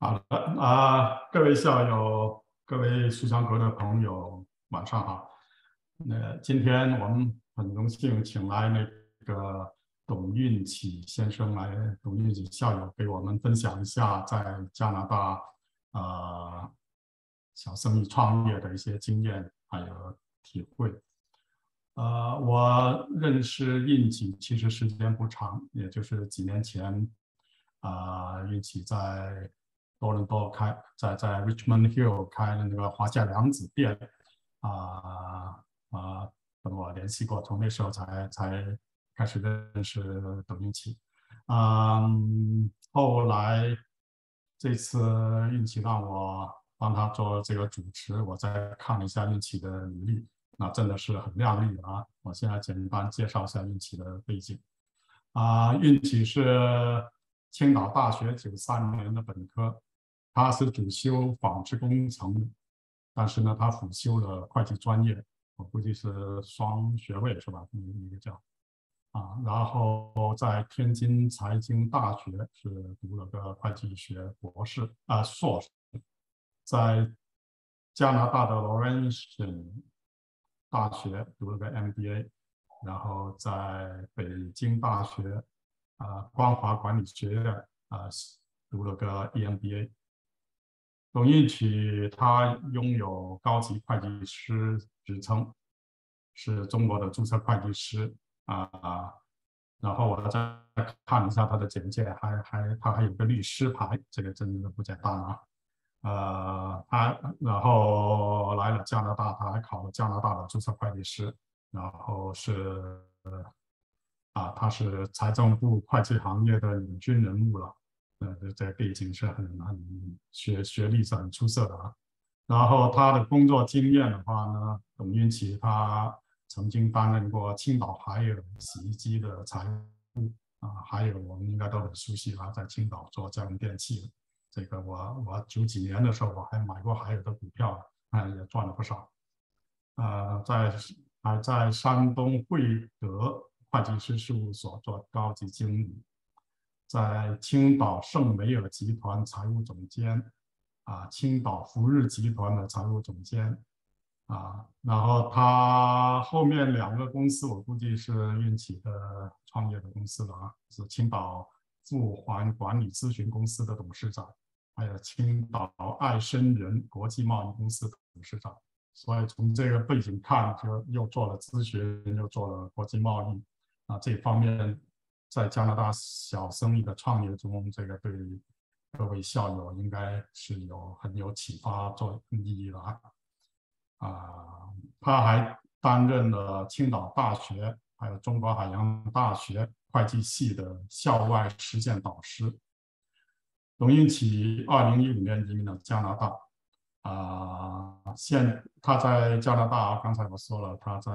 好的啊，各位校友，各位书香阁的朋友，晚上好。那今天我们很荣幸请来那个董运启先生来，董运启校友给我们分享一下在加拿大啊小生意创业的一些经验还有体会。呃，我认识运启其实时间不长，也就是几年前啊，运启在。多伦多开在在 Richmond Hill 开的那个华夏良子店，啊啊，跟我联系过，从那时候才才开始认识董运奇，嗯，后来这次运气让我帮他做这个主持，我再看了一下运气的履历，那真的是很靓丽啊！我现在简单介绍一下运气的背景，啊，运气是青岛大学九三年的本科。他是主修纺织工程，但是呢，他辅修了会计专业，我估计是双学位是吧？一个叫啊，然后在天津财经大学是读了个会计学博士啊硕士，在加拿大的 Laurentian 大学读了个 MBA，然后在北京大学啊光华管理学院啊读了个 EMBA。董运启他拥有高级会计师职称，是中国的注册会计师啊。然后我再看一下他的简介，还还他还有个律师牌，这个真的不简单啊。呃，他然后来了加拿大，他还考了加拿大的注册会计师，然后是啊，他是财政部会计行业的领军人物了。呃，这背景是很很学学历是很出色的啊。然后他的工作经验的话呢，董运奇他曾经担任过青岛海尔洗衣机的财务啊，还有我们应该都很熟悉他在青岛做家用电器。这个我我九几年的时候我还买过海尔的股票，啊也赚了不少。呃，在还在山东惠德会计师事务所做高级经理。在青岛圣梅尔集团财务总监，啊，青岛福日集团的财务总监，啊，然后他后面两个公司，我估计是运气的创业的公司了啊，是青岛富环管理咨询公司的董事长，还有青岛爱生人国际贸易公司董事长，所以从这个背景看，就又做了咨询，又做了国际贸易，啊，这方面。在加拿大小生意的创业中，这个对各位校友应该是有很有启发作用意义的啊！啊，他还担任了青岛大学还有中国海洋大学会计系的校外实践导师。董运启二零一五年移民了加拿大，啊，现他在加拿大，刚才我说了，他在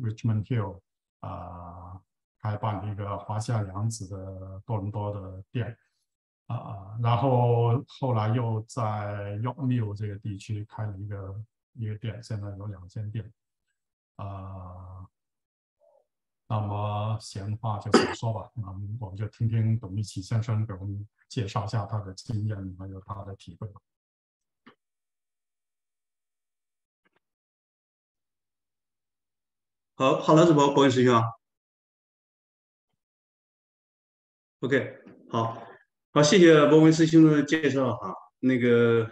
Richmond Hill，啊。开办了一个华夏良子的多伦多的店，啊，然后后来又在 York New 这个地区开了一个一个店，现在有两间店，啊，那么闲话就少说吧，那我们就听听董一奇先生给我们介绍一下他的经验还有他的体会吧。好，好了，主播，不好意思 OK，好，好，谢谢博文师兄的介绍哈。那个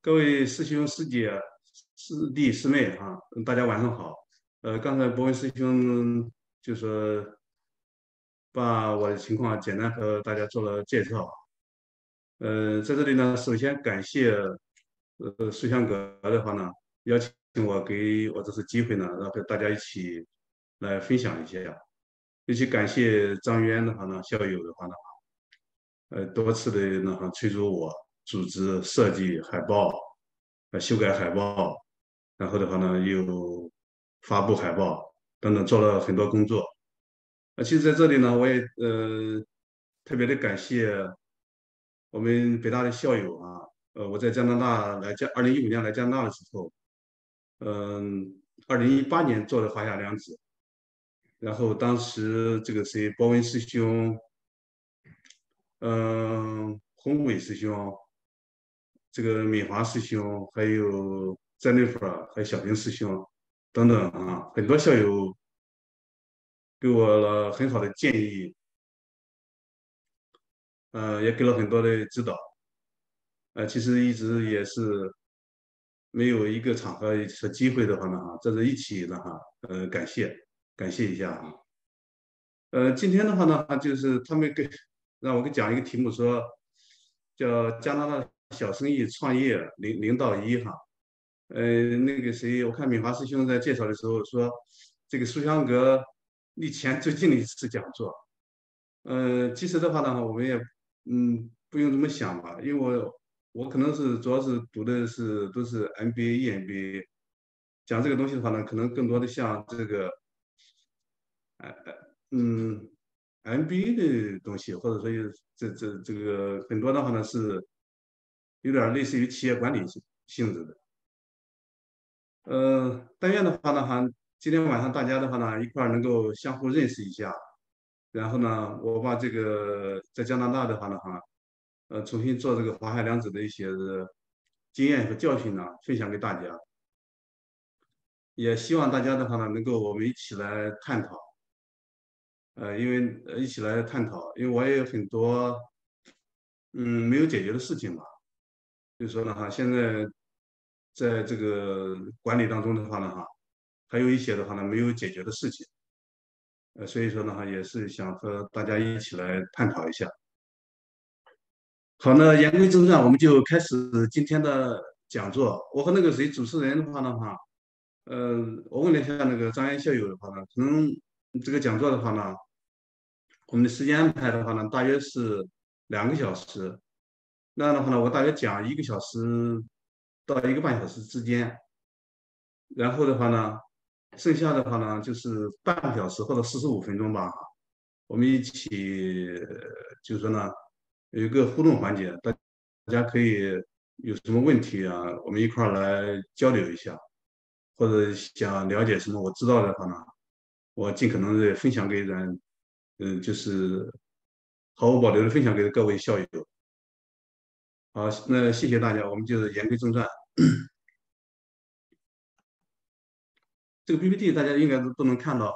各位师兄师姐、师弟师妹哈，大家晚上好。呃，刚才博文师兄就说把我的情况简单和大家做了介绍。呃，在这里呢，首先感谢呃书香阁的话呢，邀请我给我这次机会呢，然后和大家一起来分享一下。尤其感谢张渊的话呢，校友的话呢，呃，多次的那哈催促我组织设计海报，呃，修改海报，然后的话呢又发布海报等等，做了很多工作。呃，其实在这里呢，我也呃特别的感谢我们北大的校友啊，呃，我在加拿大来加，二零一五年来加拿大的时候，嗯，二零一八年做的华夏良子。然后当时这个谁，博文师兄，嗯，宏伟师兄，这个敏华师兄，还有詹内弗，还有小平师兄等等啊，很多校友给我了很好的建议，呃，也给了很多的指导，呃，其实一直也是没有一个场合和机会的话呢，哈，在这一起的哈，呃，感谢。感谢一下啊，呃，今天的话呢，就是他们给让我给讲一个题目，说叫加拿大。小生意创业零零到一哈，呃，那个谁，我看敏华师兄在介绍的时候说，这个书香阁离前最近的一次讲座，呃，其实的话呢，我们也嗯不用这么想吧，因为我我可能是主要是读的是都是 MBA、EMBA，讲这个东西的话呢，可能更多的像这个，呃呃嗯，MBA 的东西，或者说这这这个很多的话呢是。有点类似于企业管理性性质的，呃，但愿的话呢，哈，今天晚上大家的话呢，一块能够相互认识一下，然后呢，我把这个在加拿大的话呢，哈，呃，重新做这个华海良子的一些经验和教训呢，分享给大家，也希望大家的话呢，能够我们一起来探讨，呃，因为一起来探讨，因为我也有很多嗯没有解决的事情嘛。就说呢哈，现在在这个管理当中的话呢哈，还有一些的话呢没有解决的事情，呃，所以说呢哈，也是想和大家一起来探讨一下。好，那言归正传，我们就开始今天的讲座。我和那个谁主持人的话呢哈，呃，我问了一下那个张岩校友的话呢，可能这个讲座的话呢，我们的时间安排的话呢，大约是两个小时。那样的话呢，我大约讲一个小时到一个半小时之间，然后的话呢，剩下的话呢就是半个小时或者四十五分钟吧。我们一起就是说呢，有一个互动环节，大大家可以有什么问题啊，我们一块儿来交流一下，或者想了解什么我知道的话呢，我尽可能的分享给人，嗯，就是毫无保留的分享给各位校友。好，那谢谢大家，我们就言归正传。这个 PPT 大家应该都都能看到，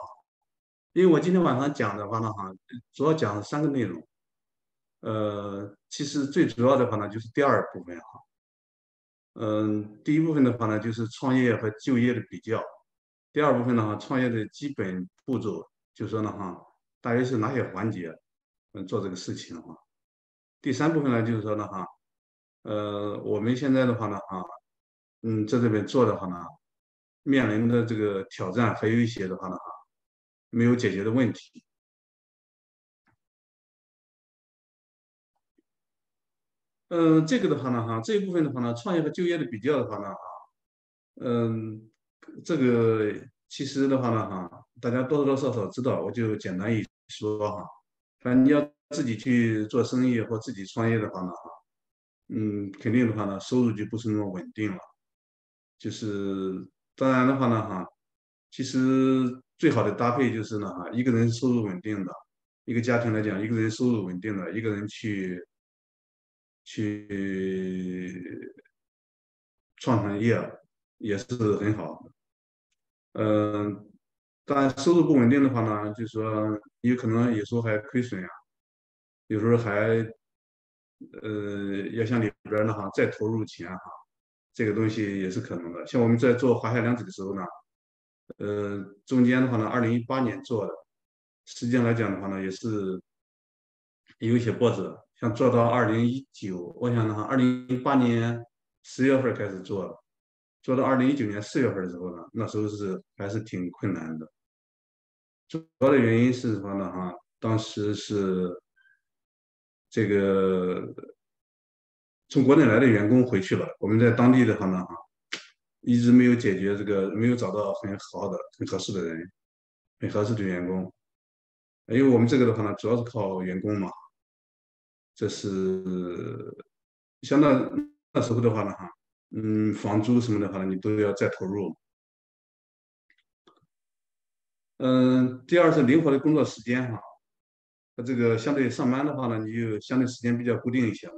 因为我今天晚上讲的话呢，哈，主要讲三个内容。呃，其实最主要的话呢，就是第二部分哈。嗯，第一部分的话呢，就是创业和就业的比较；第二部分的话，创业的基本步骤，就说呢哈，大约是哪些环节，嗯，做这个事情哈。第三部分呢，就是说呢哈。呃，我们现在的话呢，哈，嗯，在这边做的话呢，面临的这个挑战还有一些的话呢，哈，没有解决的问题。嗯，这个的话呢，哈，这一部分的话呢，创业和就业的比较的话呢，哈，嗯，这个其实的话呢，哈，大家多多少少知道，我就简单一说哈。反正你要自己去做生意或自己创业的话呢，哈。嗯，肯定的话呢，收入就不是那么稳定了。就是当然的话呢，哈，其实最好的搭配就是呢，哈，一个人收入稳定的，一个家庭来讲，一个人收入稳定的，一个人去去创创业也是很好。嗯，当然收入不稳定的话呢，就是说有可能有时候还亏损呀，有时候还。呃，要向里边的哈再投入钱哈，这个东西也是可能的。像我们在做华夏良子的时候呢，呃，中间的话呢，二零一八年做的，实际上来讲的话呢，也是有一些波折。像做到二零一九，我想的话，二零一八年十月份开始做的，做到二零一九年四月份的时候呢，那时候是还是挺困难的。主要的原因是什么呢？哈，当时是。这个从国内来的员工回去了，我们在当地的话呢，哈，一直没有解决这个，没有找到很好的、很合适的人，很合适的员工。因为我们这个的话呢，主要是靠员工嘛，这是相当那时候的话呢，哈，嗯，房租什么的话呢，你都要再投入。嗯，第二是灵活的工作时间，哈。这个相对上班的话呢，你就相对时间比较固定一些嘛。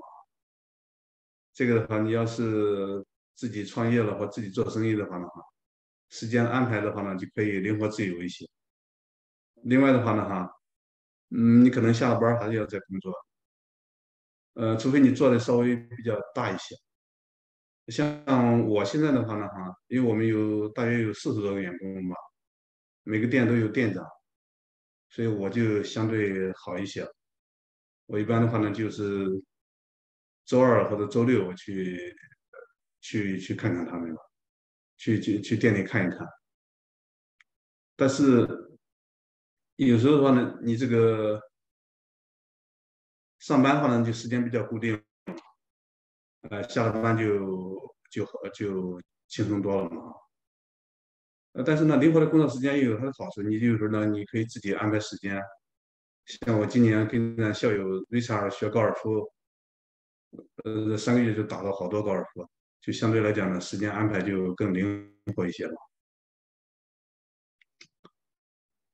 这个的话，你要是自己创业了或自己做生意的话呢，哈，时间安排的话呢，就可以灵活自由一些。另外的话呢，哈，嗯，你可能下了班还是要在工作，呃，除非你做的稍微比较大一些。像我现在的话呢，哈，因为我们有大约有四十多个员工吧，每个店都有店长，所以我就相对好一些。我一般的话呢，就是周二或者周六我去去去看看他们吧，去去去店里看一看。但是有时候的话呢，你这个上班的话呢，就时间比较固定。呃，下了班就就好就轻松多了嘛。呃，但是呢，灵活的工作时间又有它的好处。你有时候呢，你可以自己安排时间。像我今年跟咱校友 Richard 学高尔夫，呃，三个月就打了好多高尔夫，就相对来讲呢，时间安排就更灵活一些了。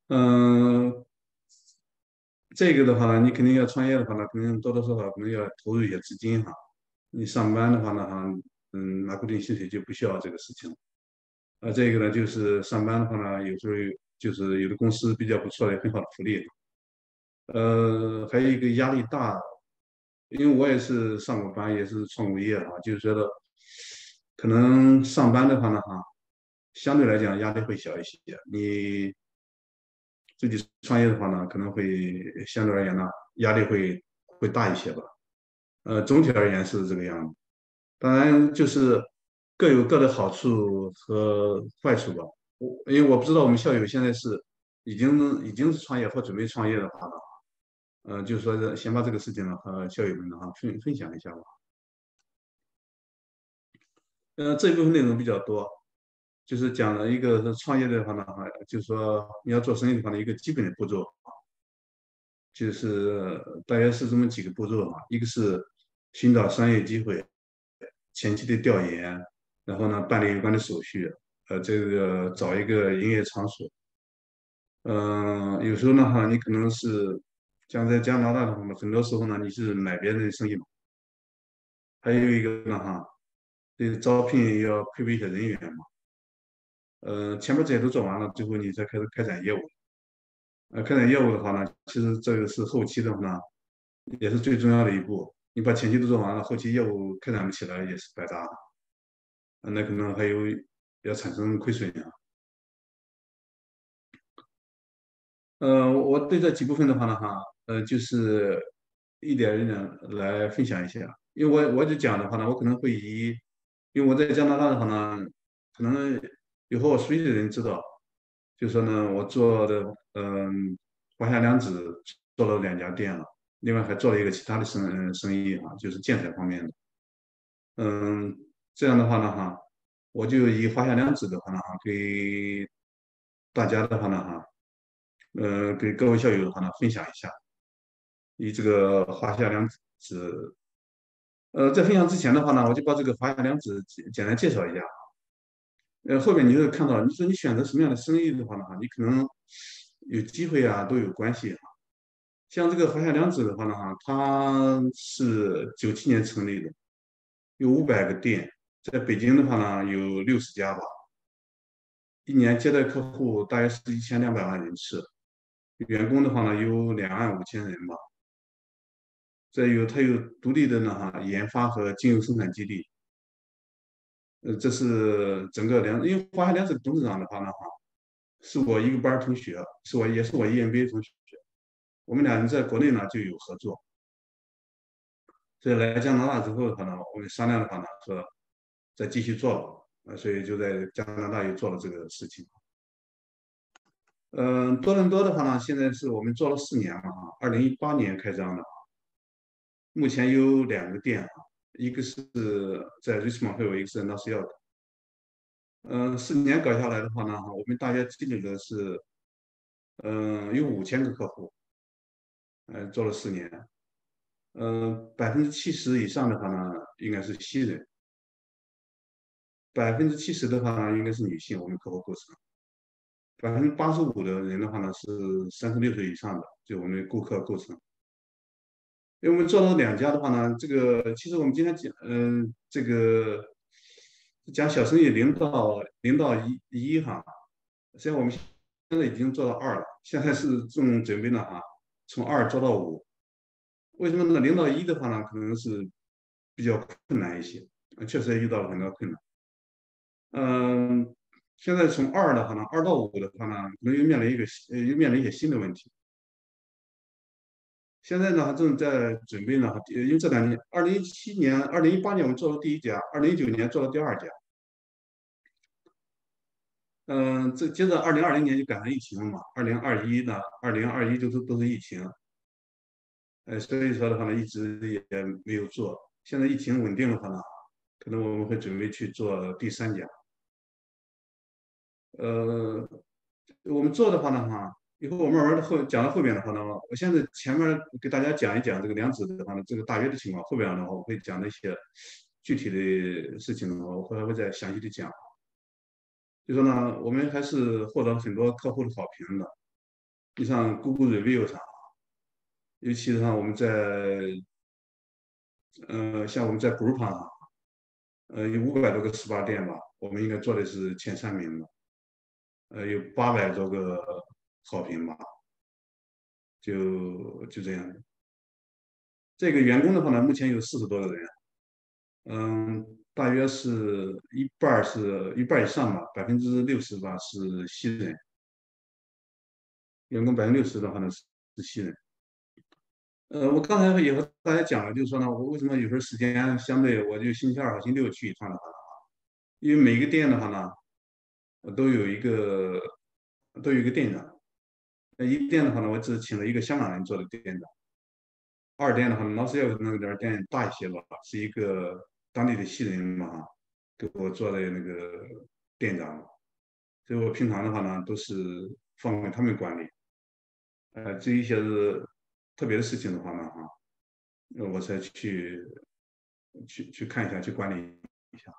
嗯，这个的话呢，你肯定要创业的话呢，肯定多多少少可能要投入一些资金哈。你上班的话呢，哈，嗯，拿固定薪水就不需要这个事情了。啊，这个呢，就是上班的话呢，有时候就是有的公司比较不错的很好的福利。呃，还有一个压力大，因为我也是上过班，也是创过业啊，就是觉得可能上班的话呢，哈，相对来讲压力会小一些。你自己创业的话呢，可能会相对而言呢，压力会会大一些吧。呃，总体而言是这个样子，当然就是各有各的好处和坏处吧。我因为我不知道我们校友现在是已经已经是创业或准备创业的话呢，呃，就是说先把这个事情呢和校友们呢哈分分享一下吧。呃，这一部分内容比较多，就是讲了一个创业的话呢哈，就是说你要做生意的话呢一个基本的步骤，就是大约是这么几个步骤啊，一个是。寻找商业机会，前期的调研，然后呢，办理有关的手续，呃，这个找一个营业场所，嗯，有时候呢哈，你可能是像在加拿大的话呢，很多时候呢，你是买别人的生意嘛。还有一个呢哈，这个招聘要配备一些人员嘛，呃，前面这些都做完了，最后你再开始开展业务，呃，开展业务的话呢，其实这个是后期的话呢，也是最重要的一步。你把前期都做完了，后期业务开展不起来也是白搭，那可能还有要产生亏损啊。呃，我对这几部分的话呢，哈，呃，就是一点一点来分享一下。因为我我就讲的话呢，我可能会以，因为我在加拿大的话呢，可能有和我熟悉的人知道，就说呢，我做的嗯，华夏良子做了两家店了。另外还做了一个其他的生生意哈，就是建材方面的。嗯，这样的话呢哈，我就以华夏良子的话呢哈，给大家的话呢哈，呃，给各位校友的话呢分享一下，以这个华夏良子，呃，在分享之前的话呢，我就把这个华夏良子简简单介绍一下啊。呃，后面你会看到，你说你选择什么样的生意的话呢，你可能有机会啊，都有关系哈。像这个华夏良子的话呢，哈，它是九七年成立的，有五百个店，在北京的话呢有六十家吧，一年接待客户大约是一千两百万人次，员工的话呢有两万五千人吧，再有它有独立的呢哈研发和精油生产基地，呃，这是整个良，因为华夏良子董事长的话呢哈，是我一个班同学，是我也是我 EMBA 同学。我们俩人在国内呢就有合作，所以来加拿大之后的话呢，我们商量的话呢，说再继续做，呃，所以就在加拿大又做了这个事情。嗯，多伦多的话呢，现在是我们做了四年了啊，二零一八年开张的啊，目前有两个店啊，一个是在 Richmond Hill，一个是 North York。嗯，四年搞下来的话呢，我们大约积累的是，嗯，有五千个客户。呃，做了四年，嗯，百分之七十以上的话呢，应该是新人，百分之七十的话呢，应该是女性，我们客户构成，百分之八十五的人的话呢，是三十六岁以上的，就我们顾客构成。因为我们做了两家的话呢，这个其实我们今天讲，嗯，这个讲小生意零到零到一一哈，现在我们现在已经做到二了，现在是正准备呢哈，从二做到五。为什么呢？零到一的话呢，可能是比较困难一些，确实也遇到了很多困难。嗯，现在从二的话呢，二到五的话呢，可能又面临一个呃，又面临一些新的问题。现在呢，正在准备呢，因为这两年，二零一七年、二零一八年我们做了第一家，二零一九年做了第二家。嗯，这接着二零二零年就赶上疫情了嘛，二零二一呢，二零二一就是都是疫情，呃，所以说的话呢，一直也没有做。现在疫情稳定的话呢，可能我们会准备去做第三家。呃，我们做的话呢，哈。以后我慢慢的后讲到后边的话呢，我现在前面给大家讲一讲这个两指的话呢，这个大约的情况。后边的话我会讲那些具体的事情的话，我会会再详细的讲。就说呢，我们还是获得很多客户的好评的。你像 Google Review 上，尤其是像我们在，呃，像我们在 Group 上，呃，有五百多个 SPA 店吧，我们应该做的是前三名的。呃，有八百多个。好评吧，就就这样。这个员工的话呢，目前有四十多个人，嗯，大约是一半是一半以上吧，百分之六十吧是新人。员工百分之六十的话呢是是新人。呃，我刚才也和大家讲了，就是说呢，我为什么有时候时间相对，我就星期二和星期六去一趟的话呢，因为每个店的话呢，都有一个都有一个店长。那一店的话呢，我只请了一个香港人做的店长。二店的话呢，老师要那点店大一些吧，是一个当地的西人嘛，给我做的那个店长。所以我平常的话呢，都是放给他们管理。呃，这一些是特别的事情的话呢，哈，我才去去去看一下，去管理一下。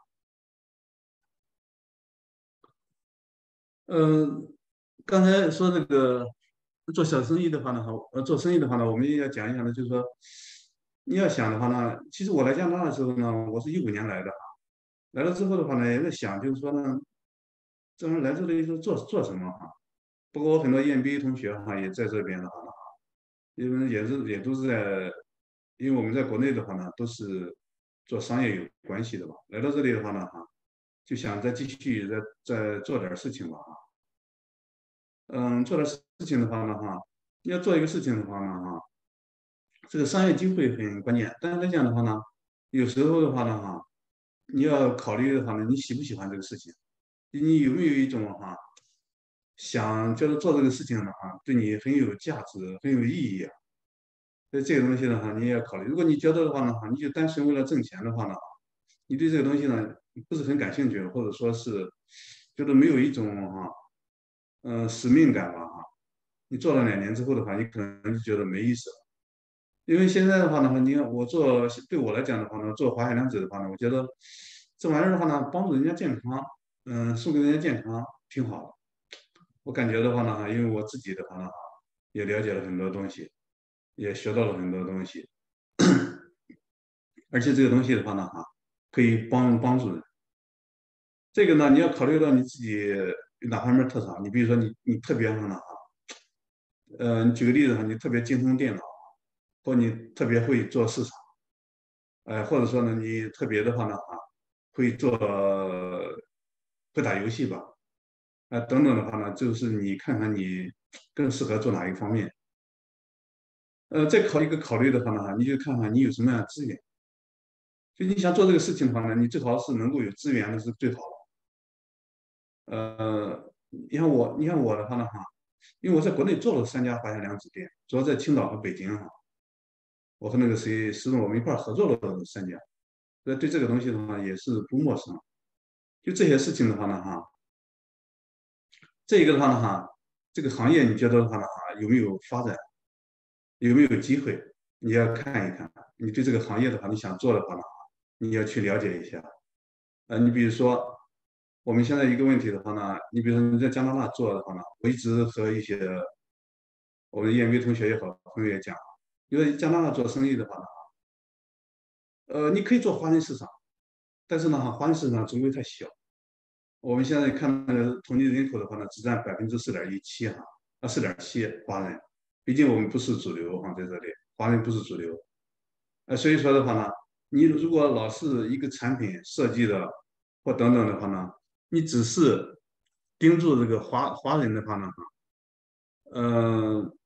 嗯，刚才说那个。做小生意的话呢，哈，呃，做生意的话呢，我们也要讲一讲呢，就是说，你要想的话呢，其实我来加拿大的时候呢，我是一五年来的啊，来了之后的话呢，也在想，就是说呢，这人来这里是做做什么哈？不过我很多 EMBA 同学哈也在这边的话呢，因为也是也都是在，因为我们在国内的话呢，都是做商业有关系的吧，来到这里的话呢，哈，就想再继续再再做点事情吧，哈。嗯，做点事情的话呢，哈，要做一个事情的话呢，哈，这个商业机会很关键。但是来讲的话呢，有时候的话呢，哈，你要考虑的话呢，你喜不喜欢这个事情？你有没有一种哈，想觉得做这个事情的话，对你很有价值、很有意义啊？所以这个东西的话，你也要考虑。如果你觉得的话呢，哈，你就单纯为了挣钱的话呢，你对这个东西呢不是很感兴趣，或者说是觉得没有一种哈。嗯，使命感吧，哈，你做了两年之后的话，你可能就觉得没意思了。因为现在的话呢，你看我做，对我来讲的话呢，做华海良子的话呢，我觉得这玩意儿的话呢，帮助人家健康，嗯，送给人家健康挺好的。我感觉的话呢，因为我自己的话呢，也了解了很多东西，也学到了很多东西，而且这个东西的话呢，哈，可以帮帮助人。这个呢，你要考虑到你自己。哪方面特长？你比如说，你你特别什么呢？呃，举个例子哈，你特别精通电脑，或你特别会做市场，呃，或者说呢，你特别的话呢，啊，会做会打游戏吧，啊，等等的话呢，就是你看看你更适合做哪一方面。呃，再考一个考虑的话呢，你就看看你有什么样的资源。就你想做这个事情的话呢，你最好是能够有资源的是最好的。呃，你看我，你看我的话呢，哈，因为我在国内做了三家华夏良子店，主要在青岛和北京哈。我和那个谁，石总，我们一块合作了三家，那对这个东西的话也是不陌生。就这些事情的话呢，哈，这一个的话呢，哈，这个行业你觉得的话呢，哈，有没有发展，有没有机会，你要看一看。你对这个行业的话，你想做的话呢，你要去了解一下。呃，你比如说。我们现在一个问题的话呢，你比如说你在加拿大做的话呢，我一直和一些我们 EMBA 同学也好，朋友也讲，因为加拿大做生意的话呢，呃，你可以做华人市场，但是呢，华人市场总归太小。我们现在看那个统计人口的话呢，只占百分之四点一七哈，啊，四点七华人，毕竟我们不是主流哈，在这里，华人不是主流，呃，所以说的话呢，你如果老是一个产品设计的或等等的话呢，你只是盯住这个华华人的话呢，哈，呃。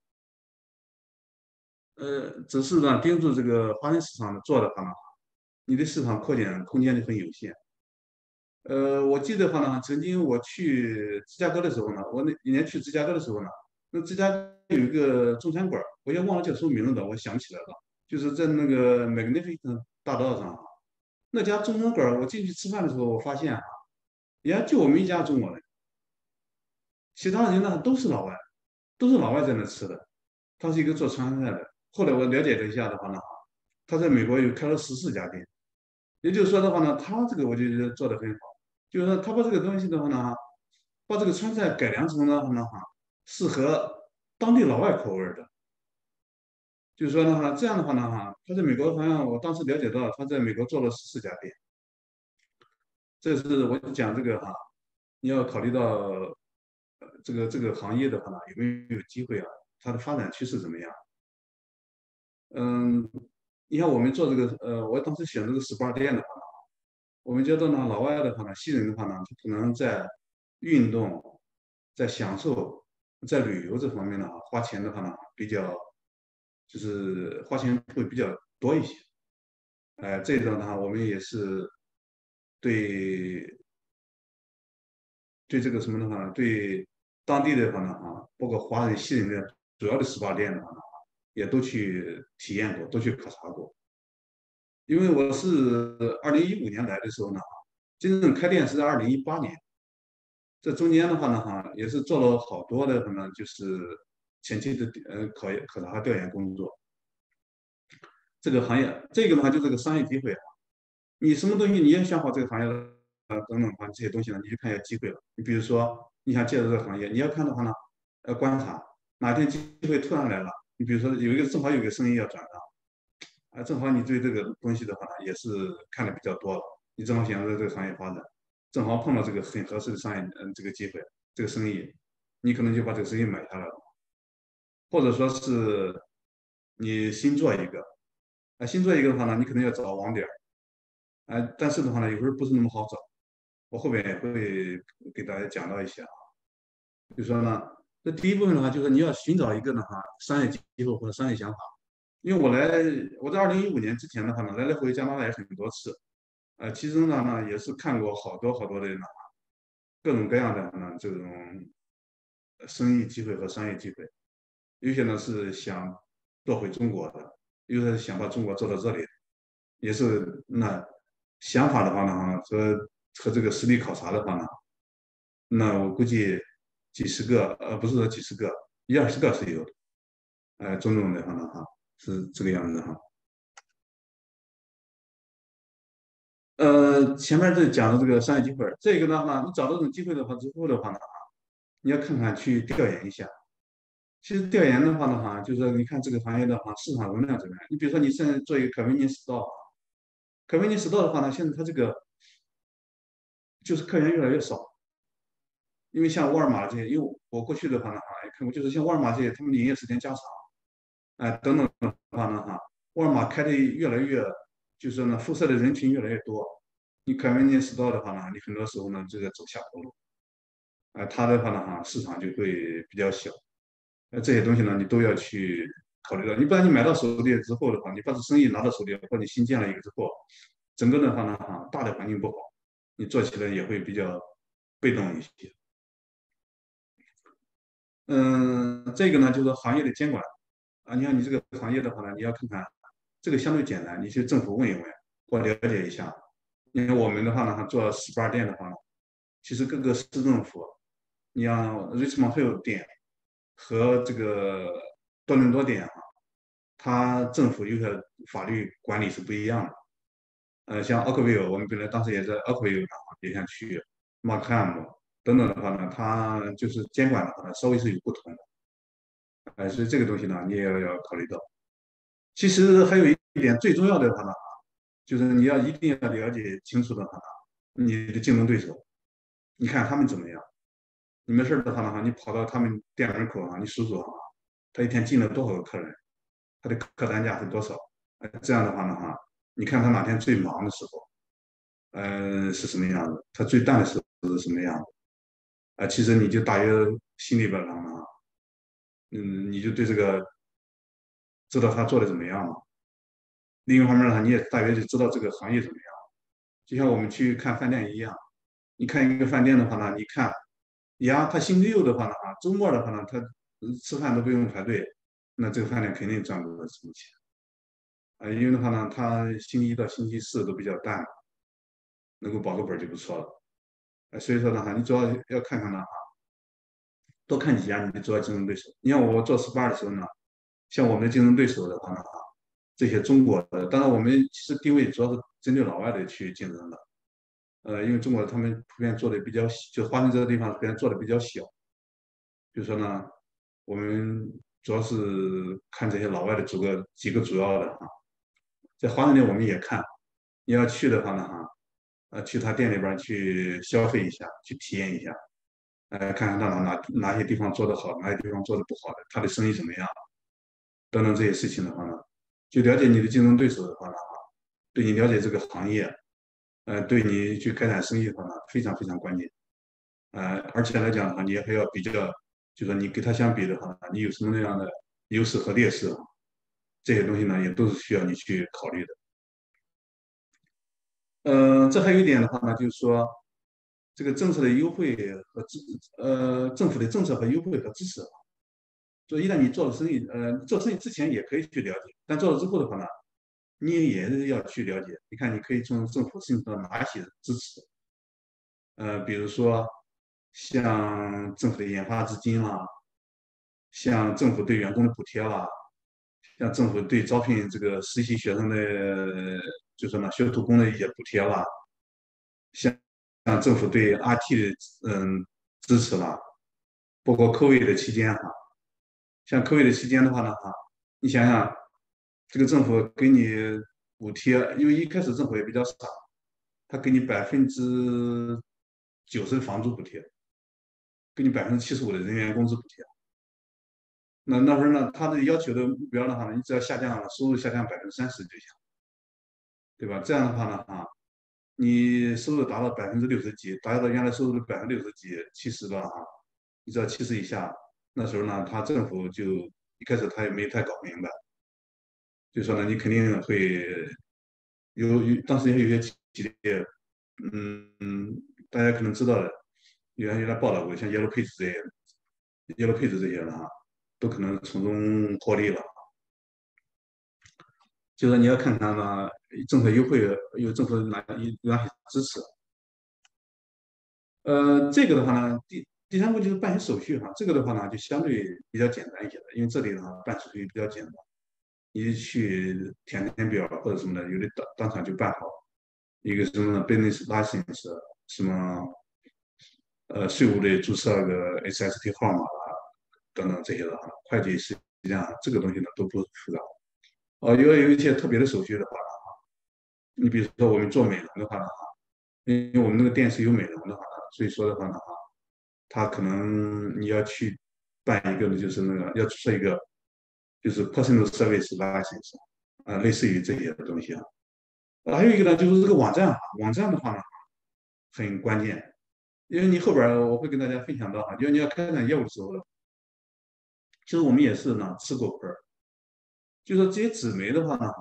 呃，只是呢盯住这个华人市场做的话呢，你的市场扩展空间就很有限。呃，我记得话呢，曾经我去芝加哥的时候呢，我那一年去芝加哥的时候呢，那芝加哥有一个中餐馆，我也忘了叫什么名字了，我想起来了，就是在那个 Magnificent 大道上啊，那家中餐馆，我进去吃饭的时候，我发现啊，也就我们一家中国人，其他人呢都是老外，都是老外在那吃的，他是一个做川菜的。后来我了解了一下的话呢，他在美国有开了十四家店，也就是说的话呢，他这个我就觉得做的很好，就是说他把这个东西的话呢，把这个川菜改良成的话呢，哈，适合当地老外口味的，就是说的话，这样的话呢，哈，他在美国好像我当时了解到他在美国做了十四家店，这是我讲这个哈，你要考虑到这个这个行业的话呢，有没有机会啊？它的发展趋势怎么样？嗯，你看我们做这个，呃，我当时选这个 SPA 店的话呢，我们觉得呢，老外的话呢，新人的话呢，他可能在运动、在享受、在旅游这方面呢，花钱的话呢，比较就是花钱会比较多一些。哎，这种的话，我们也是对对这个什么的话呢，对当地的话呢，啊，包括华人、新人的主要的 SPA 店的话呢。也都去体验过，都去考察过。因为我是二零一五年来的时候呢，真正开店是在二零一八年。这中间的话呢，哈，也是做了好多的可能就是前期的呃考考察调研工作。这个行业，这个的话就是个商业机会啊。你什么东西你也想好这个行业啊等等的话，这些东西呢，你就看一下机会了。你比如说你想介入这个行业，你要看的话呢，要观察哪天机会突然来了。你比如说有一个正好有个生意要转让，啊，正好你对这个东西的话，也是看的比较多了，你正好想要在这个行业发展，正好碰到这个很合适的商业嗯这个机会，这个生意，你可能就把这个生意买下来了，或者说是你新做一个，啊，新做一个的话呢，你可能要找网点，啊，但是的话呢，有时候不是那么好找，我后边也会给大家讲到一些啊，就说呢。这第一部分的话，就是你要寻找一个的话商业机会或者商业想法。因为我来，我在二零一五年之前的话呢，来来回加拿大也很多次，呃，其中呢呢也是看过好多好多的呢各种各样的呢这种生意机会和商业机会。有些呢是想做回中国的，有些想把中国做到这里，也是那想法的话呢和和这个实地考察的话呢，那我估计。几十个，呃，不是说几十个，一二十个是有的，呃，种种的话呢，哈，是这个样子哈。呃，前面这讲的这个商业机会，这个的话，你找到这种机会的话之后的话呢，哈，你要看看去调研一下。其实调研的话呢，哈，就是说你看这个行业的话，市场容量怎么样？你比如说你现在做一个可维尼 store，可维尼 store 的话呢，现在它这个就是客源越来越少。因为像沃尔玛这些，因为我过去的话呢，哈，也看过，就是像沃尔玛这些，他们营业时间加长，哎，等等的话呢，哈，沃尔玛开的越来越，就是呢，辐射的人群越来越多，你开门店 store 的话呢，你很多时候呢就在走下坡路，哎，它的话呢，哈，市场就会比较小，那这些东西呢，你都要去考虑到，你不然你买到手里之后的话，你把这生意拿到手里，或者你新建了一个之后，整个的话呢，哈，大的环境不好，你做起来也会比较被动一些。嗯，这个呢就是行业的监管啊。你看你这个行业的话呢，你要看看这个相对简单，你去政府问一问，或了解一下。因为我们的话呢，做 SPA 店的话呢，其实各个市政府，你像 Richmond Hill 店和这个多伦多店哈，它政府有些法律管理是不一样的。呃，像 Oakville，我们本来当时也在 Oakville 也想去 Markham。等等的话呢，它就是监管的话呢，稍微是有不同的，哎，所以这个东西呢，你也要要考虑到。其实还有一点最重要的话呢，就是你要一定要了解清楚的话呢，你的竞争对手，你看他们怎么样。你没事的话呢，哈，你跑到他们店门口啊，你数数啊，他一天进了多少个客人，他的客单价是多少？这样的话呢，哈，你看他哪天最忙的时候，呃，是什么样子？他最淡的时候是什么样子？啊，其实你就大约心里边呢，嗯，你就对这个知道他做的怎么样嘛。另一方面呢，你也大约就知道这个行业怎么样。就像我们去看饭店一样，你看一个饭店的话呢，你看。呀，他星期六的话呢，啊，周末的话呢，他吃饭都不用排队，那这个饭店肯定赚不到什么钱，啊，因为的话呢，他星期一到星期四都比较淡，能够保个本就不错了，所以说的话，你主要要看看呢，哈，多看几家你的主要竞争对手。你像我做 SPA 的时候呢，像我们的竞争对手的话呢，哈，这些中国的，当然我们其实定位主要是针对老外的去竞争的。呃，因为中国他们普遍做的比较，就华盛这个地方普遍做的比较小。比如说呢，我们主要是看这些老外的几个几个主要的哈，在华盛顿我们也看。你要去的话呢哈，呃，去他店里边去消费一下，去体验一下，呃，看看他哪哪哪些地方做的好，哪些地方做的不好的，他的生意怎么样，等等这些事情的话呢，就了解你的竞争对手的话呢，对你了解这个行业。呃，对你去开展生意的话呢，非常非常关键。呃，而且来讲的话，你还要比较，就说你跟他相比的话，你有什么样的优势和劣势？这些东西呢，也都是需要你去考虑的。嗯，这还有一点的话呢，就是说，这个政策的优惠和支，呃，政府的政策和优惠和支持啊。就一旦你做了生意，呃，做生意之前也可以去了解，但做了之后的话呢？你也要去了解，你看，你可以从政府申请到哪些支持？呃，比如说像政府的研发资金啦，像政府对员工的补贴啦，像政府对招聘这个实习学生的，就是呢学徒工的一些补贴啦，像像政府对 RT 的嗯支持啦，包括科威的期间哈，像科威的期间的话呢哈，你想想。这个政府给你补贴，因为一开始政府也比较傻，他给你百分之九十的房租补贴，给你百分之七十五的人员工资补贴。那那时候呢，他的要求的目标的话呢，你只要下降了收入下降百分之三十就行，对吧？这样的话呢，哈，你收入达到百分之六十几，达到原来收入的百分之六十几、七十的哈，你只要七十以下，那时候呢，他政府就一开始他也没太搞明白。就说呢，你肯定会有有，当时也有些企业，嗯，大家可能知道的，原来原来报道过，像 Yellow Page 这些，Yellow Page 这些的哈，都可能从中获利了。就是你要看看呢，政策优惠有政府哪有哪些支持。呃，这个的话呢，第第三步就是办理手续哈，这个的话呢就相对比较简单一些的，因为这里的话办手续比较简单。你去填填表或者什么的，有的当当场就办好。一个什么 business license，什么呃税务的注册个 SST 号码啊，等等这些的哈。会计实际上这个东西呢都不复杂。哦，因为有一些特别的手续的话呢哈，你比如说我们做美容的话呢哈，因为我们那个店是有美容的话呢，所以说的话呢哈，他可能你要去办一个呢，就是那个要注册一个。就是 personal service license，啊，类似于这些的东西啊。还有一个呢，就是这个网站啊，网站的话呢，很关键，因为你后边我会跟大家分享到哈，就是你要开展业务的时候，其实我们也是呢吃过亏儿。就说这些纸媒的话呢，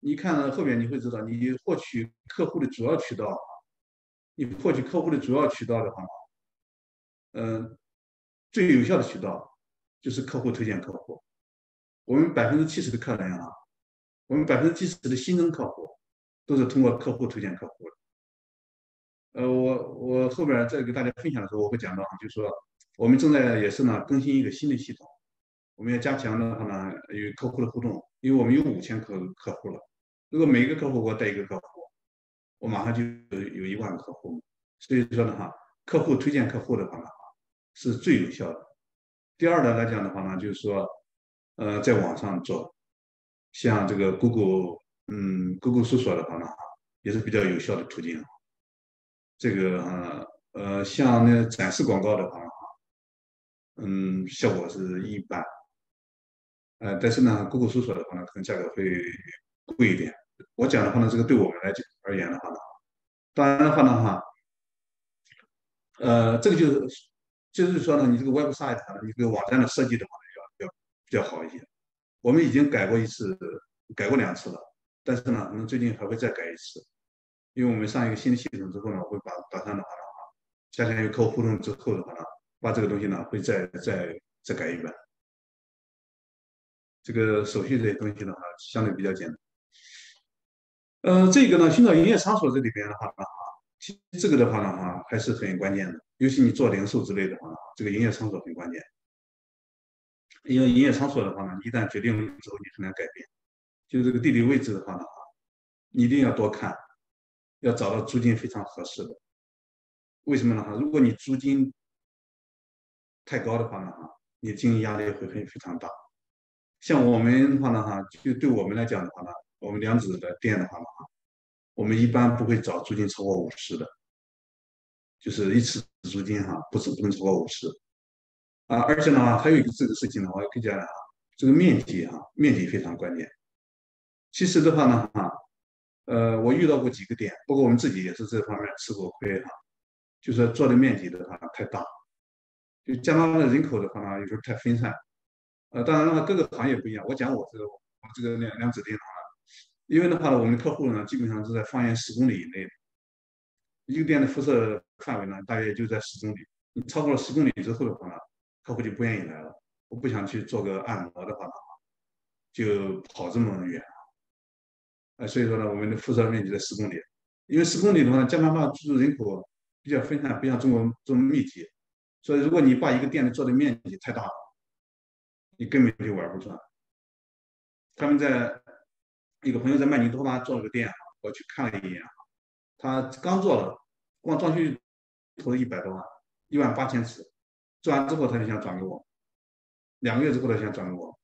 你看后边你会知道，你获取客户的主要渠道，你获取客户的主要渠道的话呢，嗯，最有效的渠道就是客户推荐客户。我们百分之七十的客人啊，我们百分之七十的新增客户都是通过客户推荐客户的。呃，我我后边再给大家分享的时候，我会讲到，就是说我们正在也是呢更新一个新的系统，我们要加强的话呢与客户的互动，因为我们有五千客客户了，如果每一个客户给我带一个客户，我马上就有有一万个客户，所以说的话，客户推荐客户的话呢是最有效的。第二呢来讲的话呢，就是说。呃，在网上做，像这个 Google，嗯，Google 搜索的话呢，也是比较有效的途径。这个呃呃，像那展示广告的话，嗯，效果是一般。呃，但是呢，Google 搜索的话呢，可能价格会贵一点。我讲的话呢，这个对我们来讲而言的话呢，当然的话呢，哈，呃，这个就是就是说呢，你这个 website 你这个网站的设计的话呢，要要比较好一些。我们已经改过一次，改过两次了，但是呢，可能最近还会再改一次，因为我们上一个新的系统之后呢，会把打算的话呢，加强与客户互动之后的话呢，把这个东西呢，会再再再改一版。这个手续这些东西的话，相对比较简单。呃，这个呢，寻找营业场所这里边的话呢，其实这个的话呢，哈，还是很关键的，尤其你做零售之类的话呢，这个营业场所很关键。因为营业场所的话呢，一旦决定了之后，你很难改变。就这个地理位置的话呢，哈，一定要多看，要找到租金非常合适的。为什么呢？哈，如果你租金太高的话呢，哈，你经营压力会非非常大。像我们的话呢，哈，就对我们来讲的话呢，我们梁子的店的话呢，哈，我们一般不会找租金超过五十的，就是一次租金哈，不是不能超过五十。啊，而且呢，还有一个这个事情呢，我要跟大家讲，这个面积哈，面积非常关键。其实的话呢，哈，呃，我遇到过几个点，包括我们自己也是这方面吃过亏哈，就是做的面积的话太大，就加拿大的人口的话呢，有时候太分散。呃，当然的话，各个行业不一样。我讲我这个，我这个两两指店的话，因为的话呢，我们客户呢，基本上是在方圆十公里以内，一个店的辐射范围呢，大约就在十公里。你超过了十公里之后的话呢？客户就不愿意来了，我不想去做个按摩的话呢，就跑这么远，啊，所以说呢，我们的辐射面积在十公里，因为十公里的话，加拿大居住人口比较分散，不像中国这么密集，所以如果你把一个店的做的面积太大了，你根本就玩不转。他们在一个朋友在曼尼托巴做了个店，我去看了一眼，他刚做了，光装修投了一百多万，一万八千尺。做完之后，他就想转给我。两个月之后，他想转给我。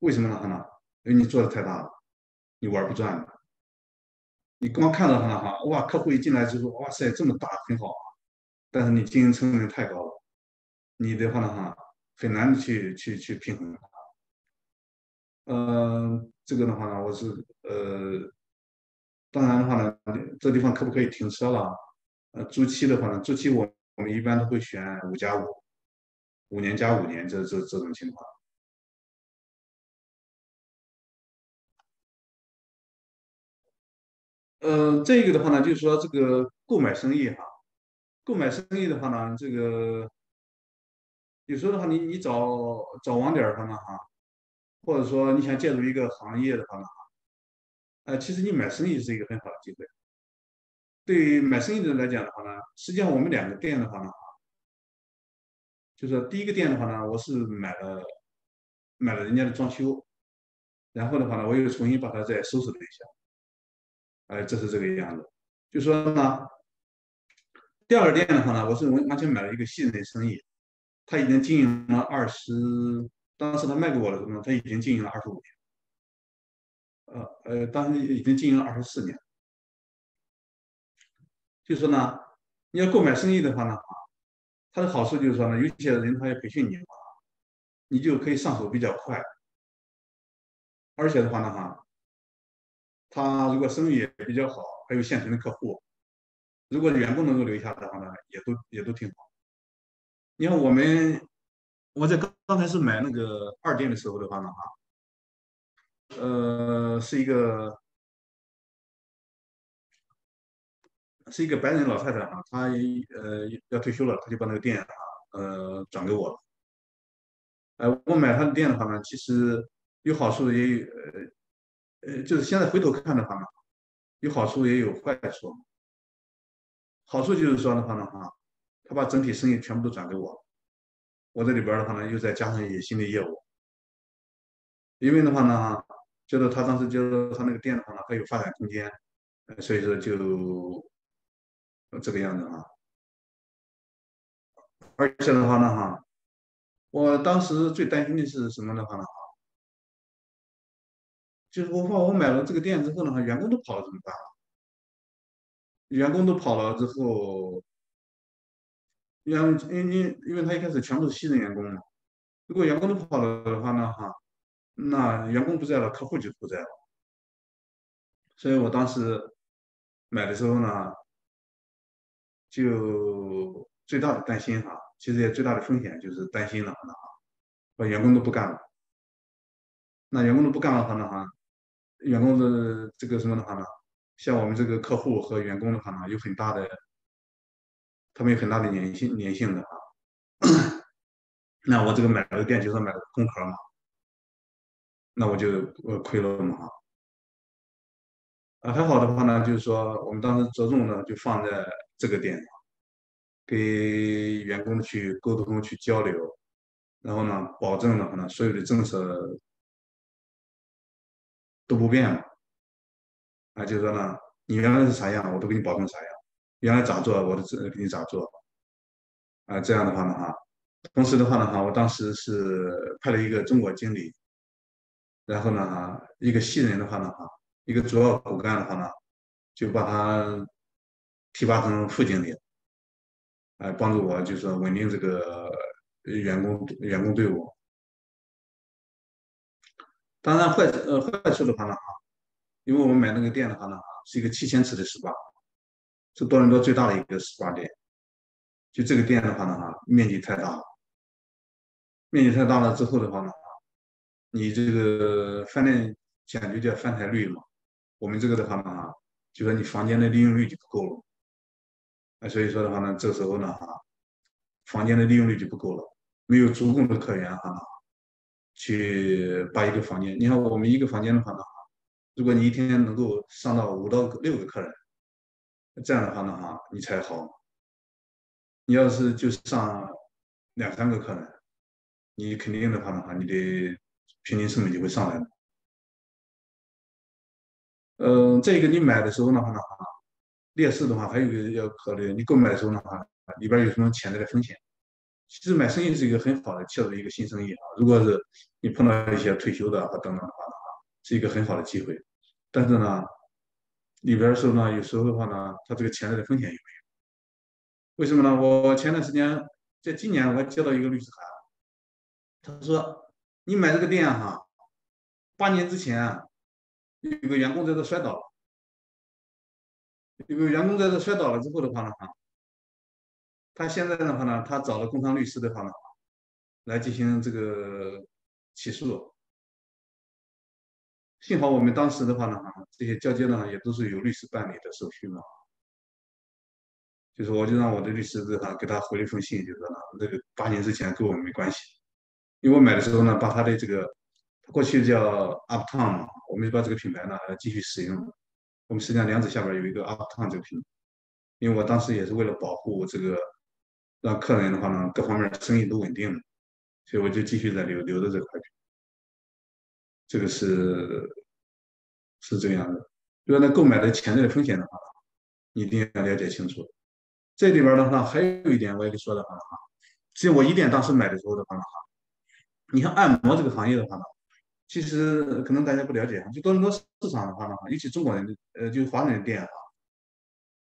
为什么呢？他呢？因为你做的太大了，你玩不转的。你光看到他呢，哈，哇，客户一进来就说，哇塞，这么大，很好啊。但是你经营成本太高了，你的话呢，哈，很难去去去平衡它。嗯，这个的话呢，我是呃，当然的话呢，这地方可不可以停车了？呃，租期的话呢，租期我。我们一般都会选五加五，五年加五年这这这种情况。呃，这个的话呢，就是说这个购买生意哈，购买生意的话呢，这个有时候的话，你你找找网点的话呢哈，或者说你想介入一个行业的话呢哈，呃，其实你买生意是一个很好的机会。对于买生意的人来讲的话呢，实际上我们两个店的话呢，就是第一个店的话呢，我是买了买了人家的装修，然后的话呢，我又重新把它再收拾了一下，哎，这是这个样子。就说呢，第二个店的话呢，我是完完全买了一个新人的生意，他已经经营了二十，当时他卖给我的时候，他已经经营了二十五年，呃呃，当时已经经营了二十四年。就是说呢，你要购买生意的话呢，它的好处就是说呢，有些人他要培训你的话，你就可以上手比较快。而且的话呢，哈，他如果生意也比较好，还有现成的客户，如果员工能够留下的话呢，也都也都挺好。你看我们，我在刚刚才是买那个二店的时候的话呢，哈，呃，是一个。是一个白人老太太啊，她呃要退休了，她就把那个店啊呃转给我了。呃，我买她的店的话呢，其实有好处也有呃呃，就是现在回头看的话呢，有好处也有坏处。好处就是说的话呢哈，他把整体生意全部都转给我，我这里边的话呢又再加上一些新的业务。因为的话呢，觉得他当时觉得他那个店的话呢还有发展空间，所以说就。这个样子啊，而且的话呢，哈，我当时最担心的是什么的话呢哈？就是我怕我买了这个店之后呢，员工都跑了怎么办啊？员工都跑了之后，员因为因因为他一开始全部是新人员工嘛，如果员工都跑了的话呢，哈，那员工不在了，客户就不在了。所以我当时买的时候呢，就最大的担心哈，其实也最大的风险就是担心的话呢，哈，把员工都不干了。那员工都不干的话呢，哈，员工的这个什么的话呢？像我们这个客户和员工的话呢，有很大的，他们有很大的粘性粘性的啊。那我这个买了个店，就是买了个空壳嘛，那我就呃亏了嘛哈。啊，还好的话呢，就是说我们当时着重呢就放在这个店，给员工去沟通去交流，然后呢保证的话呢所有的政策都不变嘛。啊，就是说呢，你原来是啥样，我都给你保证啥样。原来咋做，我都给你咋做。啊，这样的话呢，哈，同时的话呢，哈，我当时是派了一个中国经理，然后呢，哈，一个新人的话呢，哈，一个主要骨干的话呢，就把他提拔成副经理，来帮助我，就是说稳定这个员工员工队伍。当然坏呃坏处的话呢，哈。因为我们买那个店的话呢哈，是一个七千尺的 SPA，是多伦多最大的一个 SPA 店。就这个店的话呢，哈，面积太大了，面积太大了之后的话呢，你这个饭店讲究叫翻台率嘛，我们这个的话呢，哈，就说你房间的利用率就不够了。啊，所以说的话呢，这时候呢，哈，房间的利用率就不够了，没有足够的客源哈，去把一个房间，你看我们一个房间的话呢。如果你一天能够上到五到六个客人，这样的话呢，哈，你才好。你要是就上两三个客人，你肯定的话的话，你的平均成本就会上来。嗯，这个你买的时候的话呢，哈，劣势的话还有一个要考虑，你购买的时候的话，里边有什么潜在的风险？其实买生意是一个很好的切入一个新生意啊。如果是你碰到一些退休的和等等的话的话，是一个很好的机会。但是呢，里边的时候呢，有时候的话呢，他这个潜在的风险有没有？为什么呢？我前段时间在今年我接到一个律师函，他说你买这个店哈，八年之前有个员工在这摔倒了，有个员工在这摔倒了之后的话呢，他现在的话呢，他找了工商律师的话呢，来进行这个起诉。幸好我们当时的话呢，这些交接呢也都是由律师办理的手续嘛。就是我就让我的律师哈给他回了一封信，就说呢，这个八年之前跟我们没关系，因为我买的时候呢，把他的这个过去叫 Uptown 嘛，我们就把这个品牌呢继续使用。我们实际上梁子下边有一个 Uptown 这个品牌，因为我当时也是为了保护这个让客人的话呢，各方面生意都稳定，所以我就继续在留留着这块品。这个是是这样的，如果那购买的潜在的风险的话，你一定要了解清楚。这里边的话还有一点我也得说的话哈，其实我一店当时买的时候的话呢哈，你看按摩这个行业的话呢，其实可能大家不了解哈，就多伦多市场的话呢，尤其中国人的呃就是华人的店哈，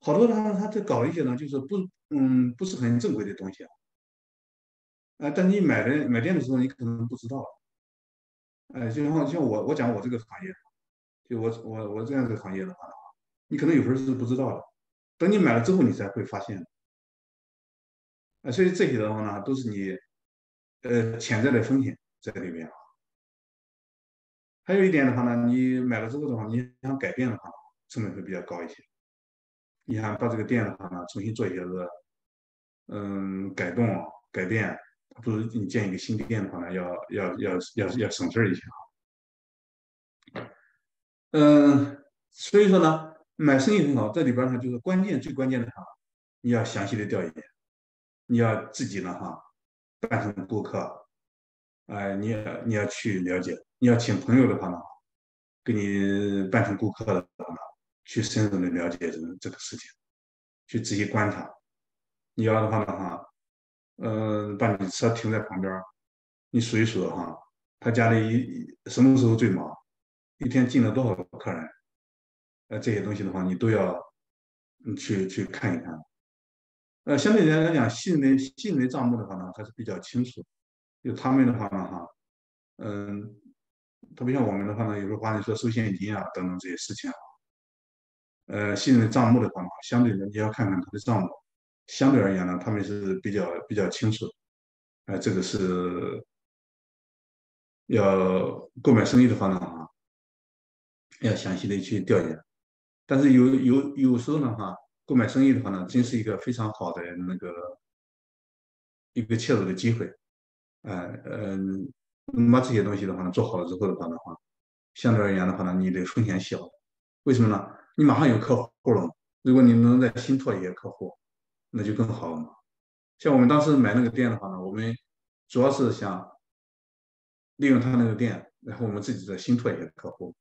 好多他他在搞一些呢就是不嗯不是很正规的东西啊，啊，但你买的买店的时候你可能不知道。哎，就像像我我讲我这个行业，就我我我这样这个行业的话的话，你可能有时候是不知道的，等你买了之后你才会发现。啊，所以这些的话呢，都是你呃潜在的风险在里面啊。还有一点的话呢，你买了之后的话，你想改变的话，成本会比较高一些。你想把这个店的话呢，重新做一些个嗯改动改变。不如你建一个新店的话呢，要要要要要省事儿一些啊。嗯，所以说呢，买生意很好，这里边呢就是关键最关键的哈，你要详细的调研，你要自己呢哈扮成顾客，哎，你要你要去了解，你要请朋友的话呢，给你扮成顾客的话呢，去深入的了解这个这个事情，去仔细观察，你要的话呢哈。嗯，把你车停在旁边，你数一数哈，他家里什么时候最忙？一天进了多少客人，呃，这些东西的话，你都要嗯去去看一看。呃，相对来讲，新人新人账目的话呢，还是比较清楚。就他们的话呢，哈，嗯，特别像我们的话呢，有时候话你说收现金啊等等这些事情啊，呃，新人账目的话呢，相对的你要看看他的账目，相对而言呢，他们是比较比较清楚。呃，这个是要购买生意的话呢，哈，要详细的去调研。但是有有有时候呢，哈。购买生意的话呢，真是一个非常好的那个一个切入的机会，呃嗯，把这些东西的话呢做好了之后的话的话，相对而言的话呢，你的风险小，为什么呢？你马上有客户了，如果你能再新拓一些客户，那就更好了嘛。像我们当时买那个店的话呢，我们主要是想利用他那个店，然后我们自己再新拓一些客户。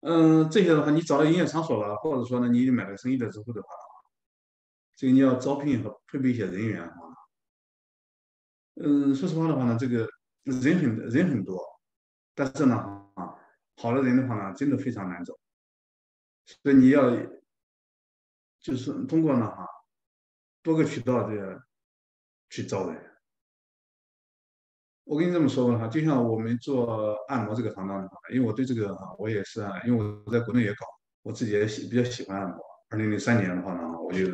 嗯，这些的话，你找到营业场所了，或者说呢，你买了生意了之后的话，这个你要招聘和配备一些人员啊。嗯，说实话的话呢，这个人很人很多，但是呢，好的人的话呢，真的非常难找。所以你要就是通过呢，哈，多个渠道的去招人。我跟你这么说吧哈，就像我们做按摩这个行当的话，因为我对这个哈，我也是啊，因为我在国内也搞，我自己也喜比较喜欢按摩。二零零三年的话呢，我就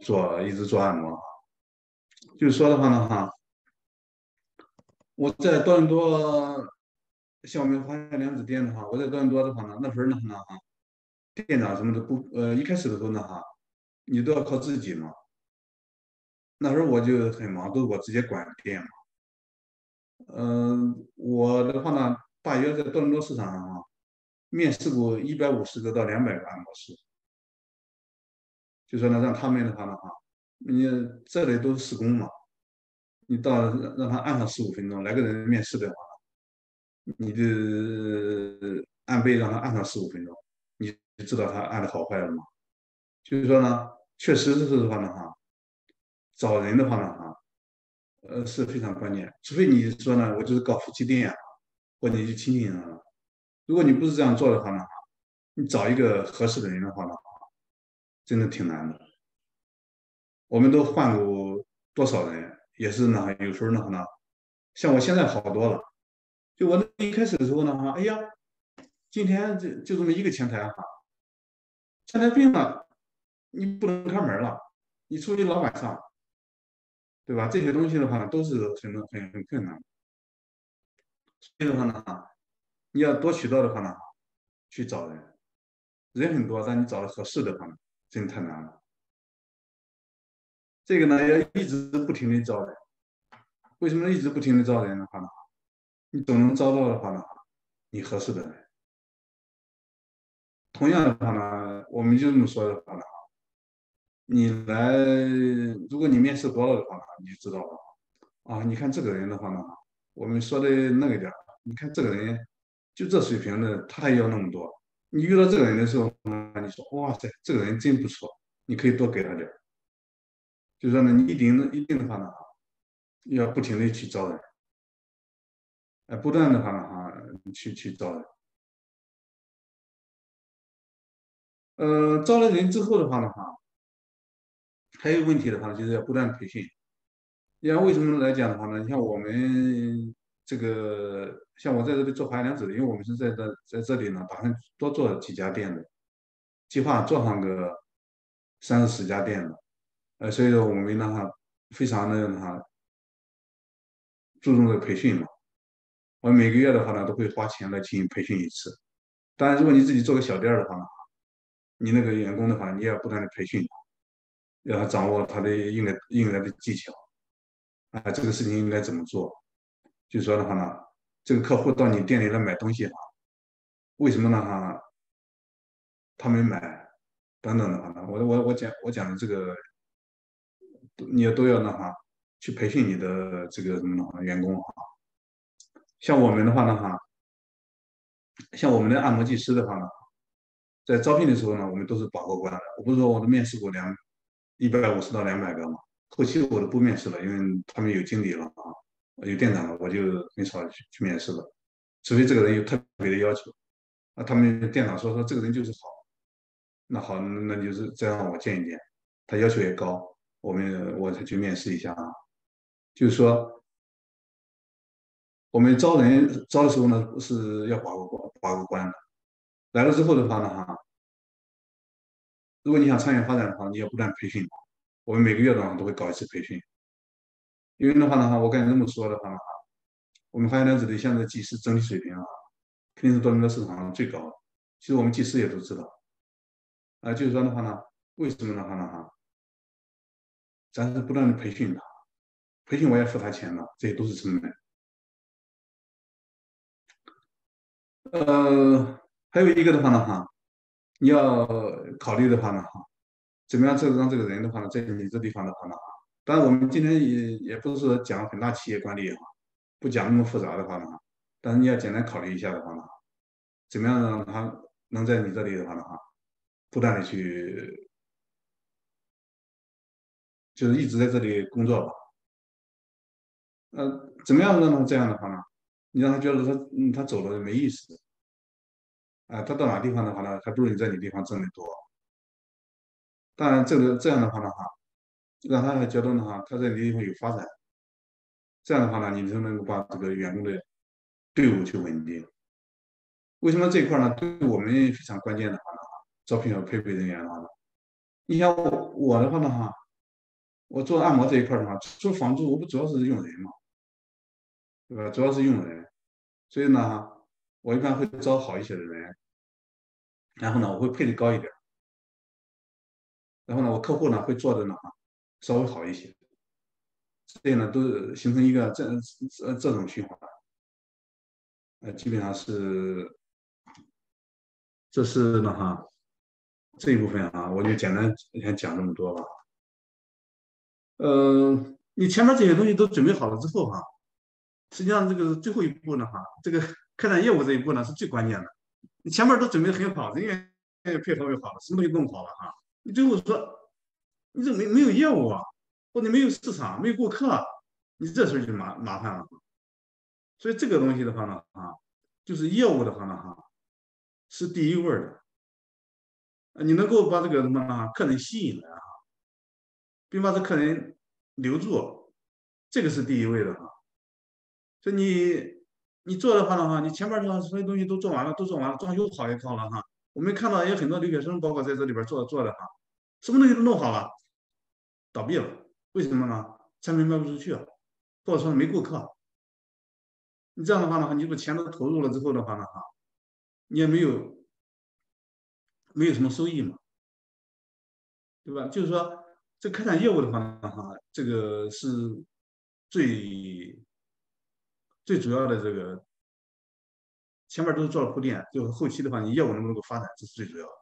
做一直做按摩。就是说的话呢哈，我在多伦多，像我们华夏良子店的话，我在多伦多的话呢，那时候呢哈，店长什么的不呃，一开始的时候呢哈，你都要靠自己嘛。那时候我就很忙，都是我直接管店嘛。嗯，我的话呢，大约在多伦多市场上啊，面试过一百五十个到两百个按摩师，就说呢，让他们的话呢，哈，你这里都是施工嘛，你到让他按上十五分钟，来个人面试的话，你的按背让他按上十五分钟，你就知道他按的好坏了吗？就是说呢，确实是的话呢，哈，找人的话呢，哈。呃，是非常关键。除非你说呢，我就是搞夫妻店啊，或者你亲戚啊。如果你不是这样做的话呢，你找一个合适的人的话呢，真的挺难的。我们都换过多少人，也是呢，有时候呢，呢，像我现在好多了。就我那一开始的时候呢，哈，哎呀，今天就就这么一个前台哈，前台病了，你不能开门了，你出去老板上。对吧？这些东西的话呢，都是很很很困难。所以的话呢，你要多渠道的话呢，去找人，人很多，但你找的合适的话呢，真太难了。这个呢，要一直不停的招人。为什么一直不停的招人的话呢？你总能招到的话呢，你合适的人。同样的话呢，我们就这么说的话呢。你来，如果你面试多了的话，你就知道了啊。你看这个人的话呢，我们说的那个点儿，你看这个人就这水平的，他也要那么多。你遇到这个人的时候呢，你说哇塞，这个人真不错，你可以多给他点儿。就说呢，你一定一定的话呢，要不停的去招人，哎，不断的话呢，哈，去去招人。呃，招了人之后的话呢，哈。还有问题的话，就是要不断培训。你看为什么来讲的话呢？你像我们这个，像我在这里做华良子的，因为我们是在这在这里呢，打算多做几家店的，计划做上个三四十家店的。呃，所以说我们呢哈，非常的哈注重的培训嘛。我每个月的话呢，都会花钱来进行培训一次。当然，如果你自己做个小店的话呢，你那个员工的话，你也要不断的培训。要掌握他的应该应该的技巧，啊，这个事情应该怎么做？就说的话呢，这个客户到你店里来买东西哈，为什么呢哈？他没买，等等的话呢，我我我讲我讲的这个，你都要那哈，去培训你的这个什么的员工哈。像我们的话呢哈，像我们的按摩技师的话呢，在招聘的时候呢，我们都是把过关的。我不是说我都面试过两。一百五十到两百个嘛，后期我都不面试了，因为他们有经理了啊，有店长了，我就很少去去面试了，除非这个人有特别的要求。那，他们店长说说这个人就是好，那好，那就是再让我见一见。他要求也高，我们我才去面试一下啊。就是说，我们招人招的时候呢，是要把关把个关的。来了之后的话呢，哈，如果你想长远发展的话，你要不断培训。我们每个月的话都会搞一次培训，因为的话呢，哈，我跟你这么说的话呢，哈，我们花园子里现在技师整体水平啊。肯定是多伦多市场上最高的。其实我们技师也都知道，啊，就是说的话呢，为什么的话呢？哈，咱是不断的培训他，培训我也付他钱了，这些都是成本。呃，还有一个的话呢，哈，你要考虑的话呢，哈，怎么样这个让这个人的话呢，在你这地方的话呢，哈，当然我们今天也也不是讲很大企业管理哈，不讲那么复杂的话呢，哈。但是你要简单考虑一下的话呢，怎么样让他能在你这里的话呢哈，不断的去，就是一直在这里工作吧。呃，怎么样让他这样的话呢？你让他觉得他嗯他走了没意思，啊，他到哪地方的话呢，还不如你在你地方挣的多。当然，这个这样的话呢哈，让他觉得呢哈，他在你地方有发展，这样的话呢，你就能够把这个员工的。队伍去稳定，为什么这一块呢？对我们非常关键的话呢，招聘和配备人员的话呢，你像我我的话呢哈，我做按摩这一块的话，做房租我不主要是用人嘛，对吧？主要是用人，所以呢，我一般会招好一些的人，然后呢，我会配的高一点，然后呢，我客户呢会做的呢稍微好一些，这样呢都形成一个这这这种循环。呃，基本上是，这是呢哈，这一部分啊，我就简单先讲这么多吧。呃，你前面这些东西都准备好了之后哈，实际上这个最后一步呢哈，这个 开展业务这一步呢是最关键的。你前面都准备很好，人员 配合又好了，什么东西弄好了哈，你最后说你这没没有业务啊，或者没有市场，没有顾客，你这事儿就麻麻烦了。所以这个东西的话呢，啊，就是业务的话呢，哈，是第一位的。你能够把这个什么啊客人吸引来啊，并把这客人留住，这个是第一位的哈。所以你你做的话呢，哈，你前面的所有东西都做完了，都做完了，装修好也好了哈。我们看到也很多留学生，包括在这里边做做的哈，什么东西都弄好了，倒闭了，为什么呢？产品卖不出去，或者说没顾客。你这样的话呢，你把钱都投入了之后的话呢，哈，你也没有没有什么收益嘛，对吧？就是说，这开展业务的话呢，哈，这个是最最主要的这个，前面都是做了铺垫，就是后期的话，你业务能不能够发展，这是最主要的。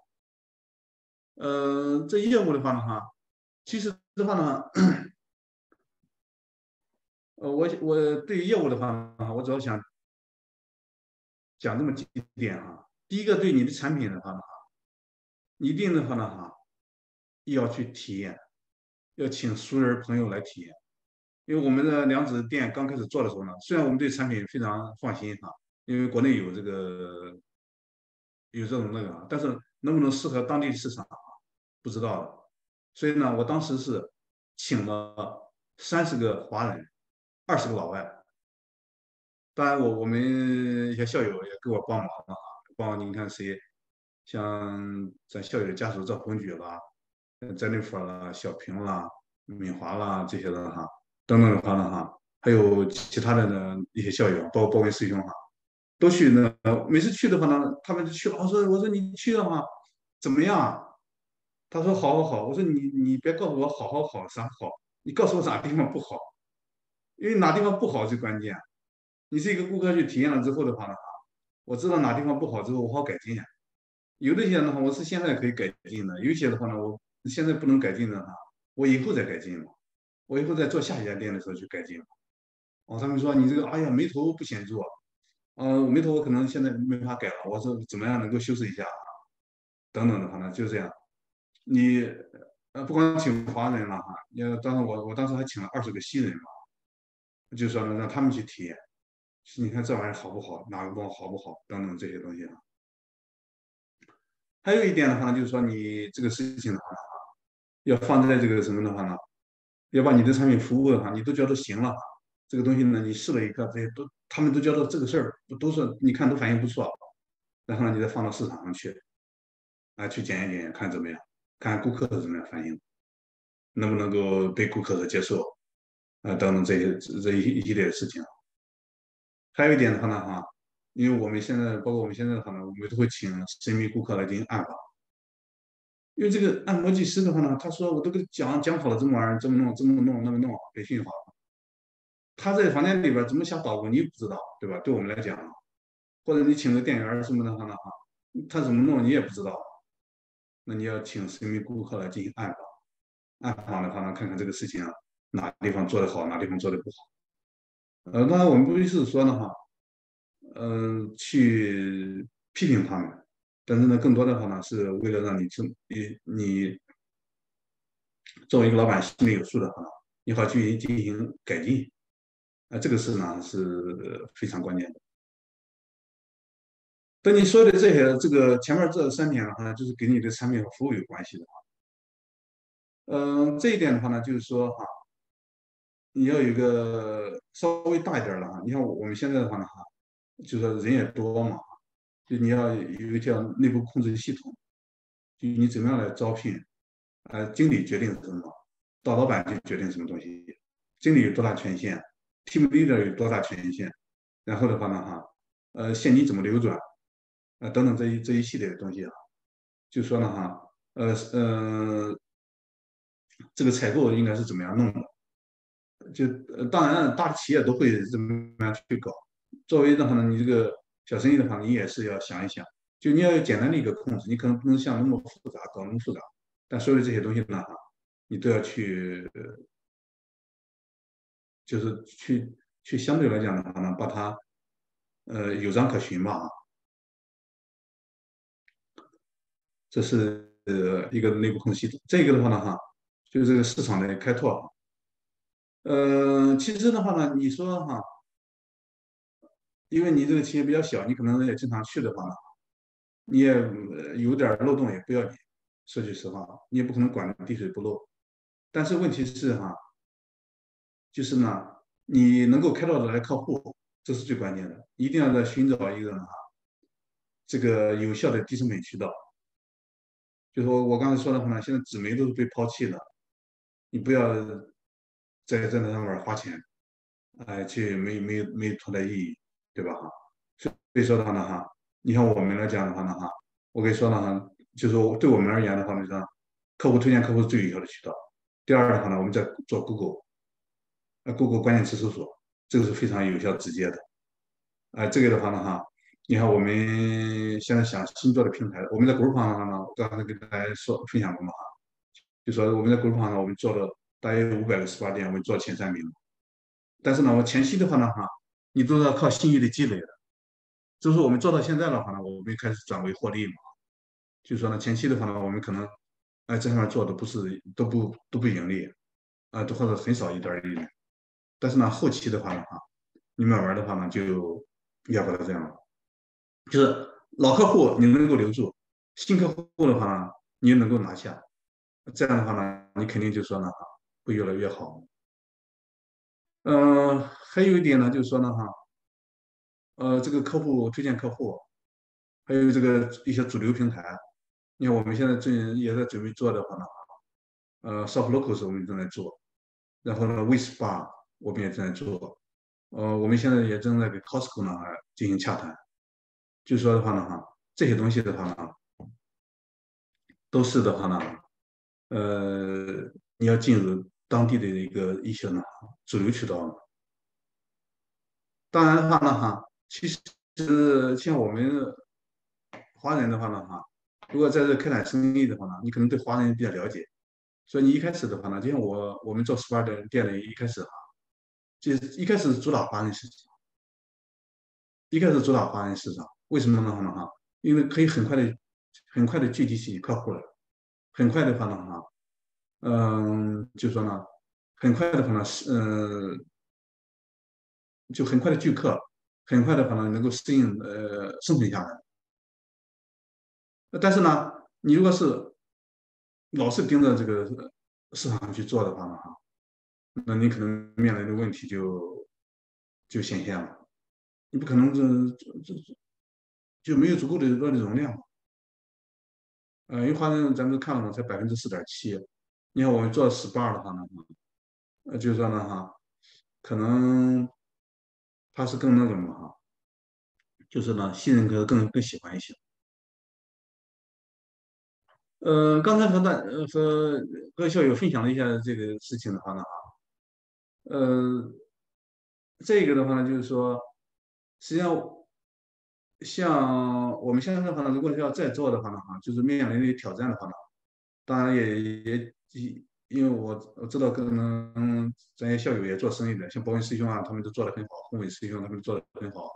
呃，这业务的话呢，哈，其实的话呢。呃，我我对于业务的话啊，我主要想讲这么几点哈。第一个，对你的产品的话呢哈，一定的话呢哈，要去体验，要请熟人朋友来体验。因为我们的良子店刚开始做的时候呢，虽然我们对产品非常放心哈，因为国内有这个有这种那个，但是能不能适合当地市场啊，不知道的。所以呢，我当时是请了三十个华人。二十个老外，当然我我们一些校友也给我帮忙了啊，帮你看谁，像咱校友家属赵鹏举啦，詹妮弗啦、小平啦、敏华啦这些人哈，等等的话呢哈，还有其他的呢一些校友，包括包括师兄哈，都去那每次去的话呢，他们就去了。我说我说你去的话怎么样？他说好好好。我说你你别告诉我好好好啥好，你告诉我啥地方不好。因为哪地方不好最关键，你是一个顾客去体验了之后的话呢哈，我知道哪地方不好之后我好改进呀。有的些的话我是现在可以改进的，有些的话呢我现在不能改进的哈，我以后再改进嘛，我以后再做下一家店的时候去改进。哦，他们说你这个哎呀眉头不显著，嗯，眉头我可能现在没法改了，我说怎么样能够修饰一下啊？等等的话呢就这样，你呃，不光请华人了哈，也当时我我当时还请了二十个新人嘛，就说呢让他们去体验，你看这玩意儿好不好，哪个包好不好等等这些东西啊。还有一点的话呢，就是说你这个事情的话呢，要放在这个什么的话呢，要把你的产品服务的话，你都觉得行了，这个东西呢，你试了一个，这些都他们都觉得这个事儿都是你看都反应不错，然后呢，你再放到市场上去，啊，去检验检验看怎么样。看顾客是怎么样反应，能不能够被顾客所接受，啊，等等这些这一一系列的事情。还有一点的话呢，哈，因为我们现在包括我们现在的话呢，我们都会请神秘顾客来进行暗访。因为这个按摩技师的话呢，他说我都给讲讲好了，这么玩意儿这么弄，这么弄，那么弄，培训好了。他在房间里边怎么下捣鼓，你不知道，对吧？对我们来讲，或者你请个店员什么的话呢，哈，他怎么弄你也不知道。那你要请神秘顾客来进行暗访，暗访的话呢，看看这个事情啊，哪地方做得好，哪地方做得不好。呃，当然我们不是说呢哈，嗯，去批评他们，但是呢，更多的话呢，是为了让你这你你作为一个老板心里有数的话，你好去进行改进。啊，这个事呢是非常关键的。等你说的这些，这个前面这三点的话呢，就是跟你的产品和服务有关系的话，嗯，这一点的话呢，就是说哈，你要有一个稍微大一点的哈，你看我们现在的话呢哈，就说人也多嘛，就你要有一个叫内部控制系统，就你怎么样来招聘，呃，经理决定什么，大老板就决定什么东西，经理有多大权限，team leader 有多大权限，然后的话呢哈，呃，现金怎么流转。啊，等等这一这一系列的东西啊，就说呢哈，呃呃，这个采购应该是怎么样弄的？就当然大企业都会这么样去搞。作为的话呢，你这个小生意的话，你也是要想一想，就你要有简单的一个控制，你可能不能像那么复杂搞那么复杂。但所有的这些东西呢哈，你都要去，就是去去相对来讲的话呢，把它呃有章可循吧。这是呃一个内部控制系统，这个的话呢哈，就是这个市场的开拓。呃，其实的话呢，你说哈，因为你这个企业比较小，你可能也经常去的话，你也有点漏洞也不要紧。说句实话，你也不可能管的滴水不漏。但是问题是哈，就是呢，你能够开到的来客户，这是最关键的，一定要在寻找一个哈，这个有效的低成本渠道。就说我刚才说的话呢，现在纸媒都是被抛弃的，你不要在在那上面花钱，哎，去没没没存在意义，对吧？哈，所以说的话呢，哈，你看我们来讲的话呢，哈，我跟你说呢哈，就说对我们而言的话呢，就是客户推荐客户是最有效的渠道。第二的话呢，我们在做 Google，呃，Google 关键词搜索，这个是非常有效直接的。哎，这个的话呢，哈。你看，我们现在想新做的平台，我们在 Group 上呢，我刚才跟大家说分享过嘛哈，就说我们在 Group 上呢，我们做了大约五百个 SPA 店，我们做前三名。但是呢，我前期的话呢哈，你都要靠信誉的积累的。就是我们做到现在的话呢，我们开始转为获利嘛。就是说呢，前期的话呢，我们可能哎这上面做的不是都不都不盈利，啊，都或者很少一点利润。但是呢，后期的话呢哈，你慢慢的话呢，就要把它这样。就是老客户你能够留住，新客户的话呢，你也能够拿下，这样的话呢，你肯定就说呢哈，会越来越好。嗯，还有一点呢，就是说呢哈，呃，这个客户推荐客户，还有这个一些主流平台，你看我们现在正也在准备做的话呢，呃，Soft Locals 我们正在做，然后呢 w i s p a 我们也正在做，呃，我们现在也正在给 Costco 呢进行洽谈。就说的话呢，哈，这些东西的话呢，都是的话呢，呃，你要进入当地的一个一些呢主流渠道。当然的话呢，哈，其实像我们华人的话呢，哈，如果在这开展生意的话呢，你可能对华人比较了解，所以你一开始的话呢，就像我我们做 SPA 的店里一开始哈，就是一开始主打华人市场，一开始主打华人市场。为什么呢？哈，因为可以很快的、很快的聚集起客户来，很快的话呢，哈，嗯，就说呢，很快的话呢，是呃，就很快的聚客，很快的话呢，能够适应呃生存下来。但是呢，你如果是老是盯着这个市场去做的话呢，哈，那你可能面临的问题就就显现了，你不可能这这这就没有足够的热力容量。呃，因为华人咱们看了嘛，才百分之四点七。你看我们做 SPA 的话呢，呃，就是说呢，哈，可能他是更那什么，哈，就是呢，新人哥更更喜欢一些。呃，刚才和大呃和和校友分享了一下这个事情的话呢，哈，呃，这个的话呢，就是说，实际上像我们现在的话呢，如果是要再做的话呢，哈，就是面临的挑战的话呢，当然也也因为我我知道可能专业校友也做生意的，像博文师兄啊，他们都做得很好，宏伟师兄他们都做得很好，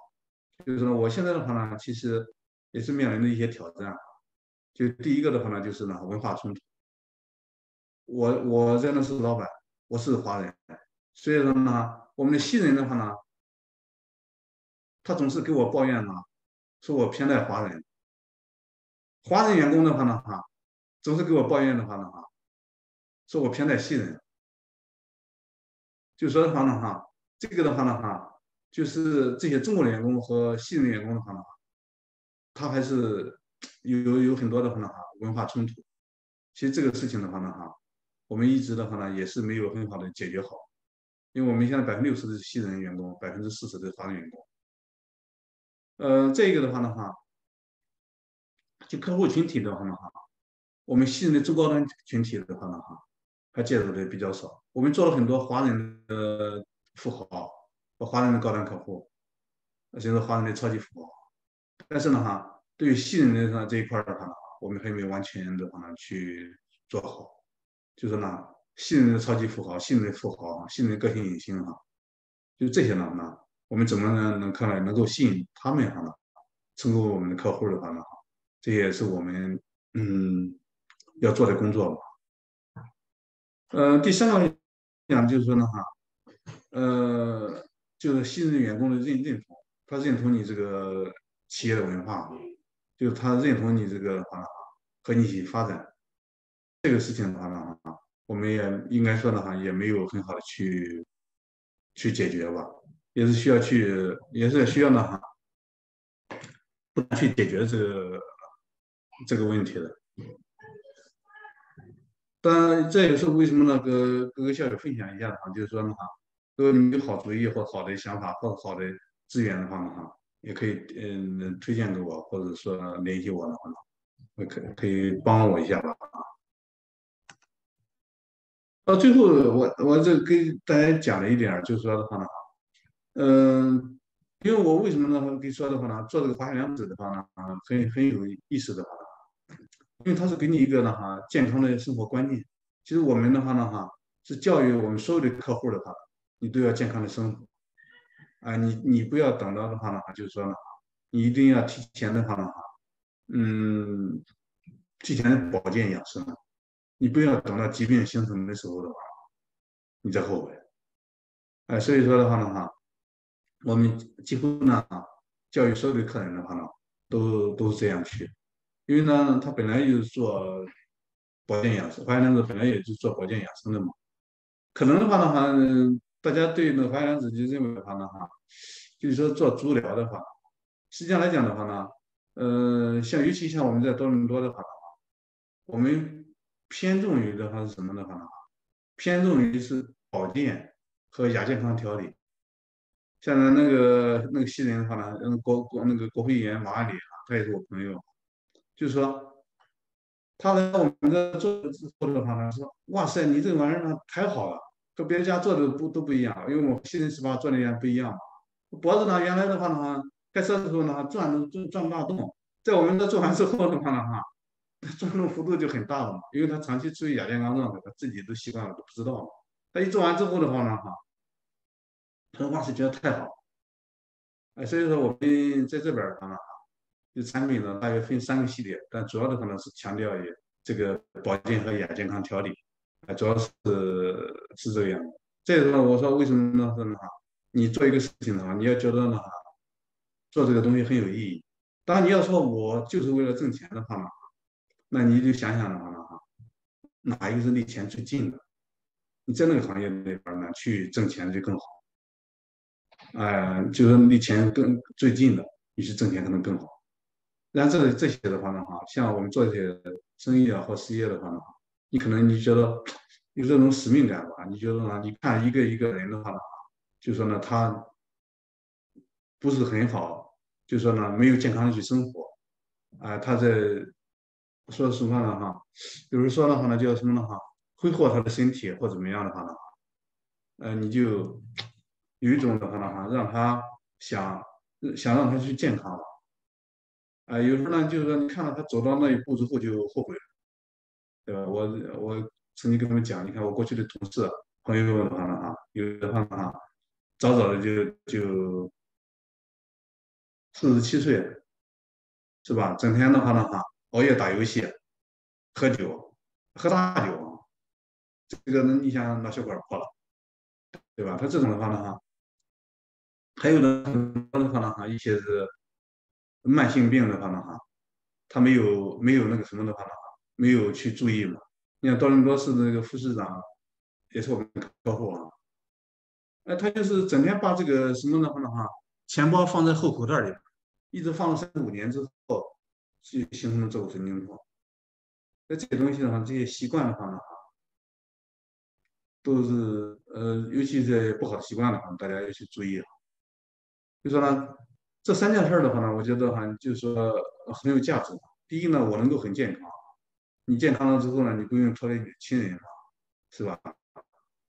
就是说我现在的话呢，其实也是面临的一些挑战。就第一个的话呢，就是呢文化冲突。我我在那是老板，我是华人，所以说呢，我们的新人的话呢，他总是给我抱怨呢，说我偏待华人。华人员工的话呢，哈，总是给我抱怨的话呢，哈，说我偏待新人。就说的话呢，哈，这个的话呢，哈，就是这些中国员工和新人员工的话呢，他还是。有有有很多的话呢哈，文化冲突。其实这个事情的话呢哈，我们一直的话呢也是没有很好的解决好，因为我们现在百分之六十的是新人员工，百分之四十的华人员工。呃，这个的话呢哈，就客户群体的话呢哈，我们新人的中高端群体的话呢哈，他介入的比较少。我们做了很多华人的富豪和华人的高端客户，甚至华人的超级富豪，但是呢哈。对于新人的这一块的话呢，我们还没有完全的话呢去做好。就是呢，新人的超级富豪、新人的富豪、新人个性隐形哈，就这些呢，呢，我们怎么能能看来能够吸引他们哈呢，成为我们的客户的话呢，这也是我们嗯要做的工作吧。呃，第三个讲就是说呢哈，呃，就是新人员工的认认同，他认同你这个企业的文化。就是他认同你这个的话，和你一起发展这个事情的话呢，我们也应该说的话，也没有很好的去去解决吧，也是需要去，也是需要呢哈，不去解决这个这个问题的。当然，这也是为什么呢？跟各个校友分享一下的话，就是说的话，如果你有好主意或好的想法或好的资源的话呢，哈。也可以，嗯，推荐给我，或者说联系我的话，呢，可可以帮我一下吧。到最后，我我这给大家讲了一点，就是说的话呢，嗯，因为我为什么呢？跟你说的话呢，做这个华夏良子的话呢，啊，很很有意思的话，因为它是给你一个呢哈健康的生活观念。其实我们的话呢哈，是教育我们所有的客户的话，你都要健康的生活。啊，你你不要等到的话呢，就是说呢，你一定要提前的话呢，嗯，提前保健养生，你不要等到疾病形成的时候的话，你再后悔。哎，所以说的话呢，哈，我们几乎呢，教育所有的客人的话呢，都都是这样去，因为呢，他本来就是做保健养生，华南子本来也是做保健养生的嘛，可能的话呢，哈。大家对那个华阳子就认为的话呢，哈，就是说做足疗的话，实际上来讲的话呢，呃，像尤其像我们在多伦多的话呢，我们偏重于的话是什么的话呢？偏重于是保健和亚健康调理。像那个那个新人的话呢，嗯，国国那个国会议员马万里啊，他也是我朋友，就是说他来我们这做做的话呢，说哇塞，你这玩意儿呢太好了。和别人家做的不都不一样，因为我新人十八做的也不一样嘛。脖子呢，原来的话呢，开车的时候呢，转都转转不大动，在我们这做完之后的话呢，哈，转动幅度就很大了嘛。因为他长期处于亚健康状态，他自己都习惯了，都不知道嘛。他一做完之后的话呢，哈，他说哇塞，觉得太好。哎，所以说我们在这边啊，这产品呢大约分三个系列，但主要的可能是强调于这个保健和亚健康调理。啊，主要是是这个样子。这个时候我说为什么呢？说呢，你做一个事情的话，你要觉得呢，做这个东西很有意义。当然你要说我就是为了挣钱的话呢，那你就想想的话呢哈，哪一个是离钱最近的？你在那个行业里边呢去挣钱就更好。哎，就是离钱更最近的，你去挣钱可能更好。然这这些的话呢哈，像我们做这些生意啊或事业的话呢，你可能你觉得有这种使命感吧？你觉得呢？你看一个一个人的话呢，就说呢他不是很好，就说呢没有健康的去生活，啊，他在说实话呢哈，比如说的话呢叫什么呢哈，挥霍他的身体或怎么样的话呢，呃，你就。有一种的话呢，哈，让他想想让他去健康，啊，有时候呢，就是说你看到他走到那一步之后就后悔了，对吧？我我曾经跟他们讲，你看我过去的同事朋友的话呢，哈，有的话呢，哈，早早的就就四十七岁，是吧？整天的话呢，哈，熬夜打游戏，喝酒，喝大酒，这个呢你想脑血管破了，对吧？他这种的话呢，哈。还有呢很多的话呢，哈，一些是慢性病的话呢，哈，他没有没有那个什么的话呢，哈，没有去注意嘛。你看多伦多市的那个副市长也是我们客户啊，哎，他就是整天把这个什么的话呢，哈，钱包放在后口袋里，一直放了三五年之后，就形成了这个神经痛。那这些东西的话，这些习惯的话呢，哈，都是呃，尤其是不好的习惯的话，大家要去注意啊。就说呢，这三件事的话呢，我觉得哈，就是说很有价值。第一呢，我能够很健康，你健康了之后呢，你不用拖累你的亲人嘛，是吧？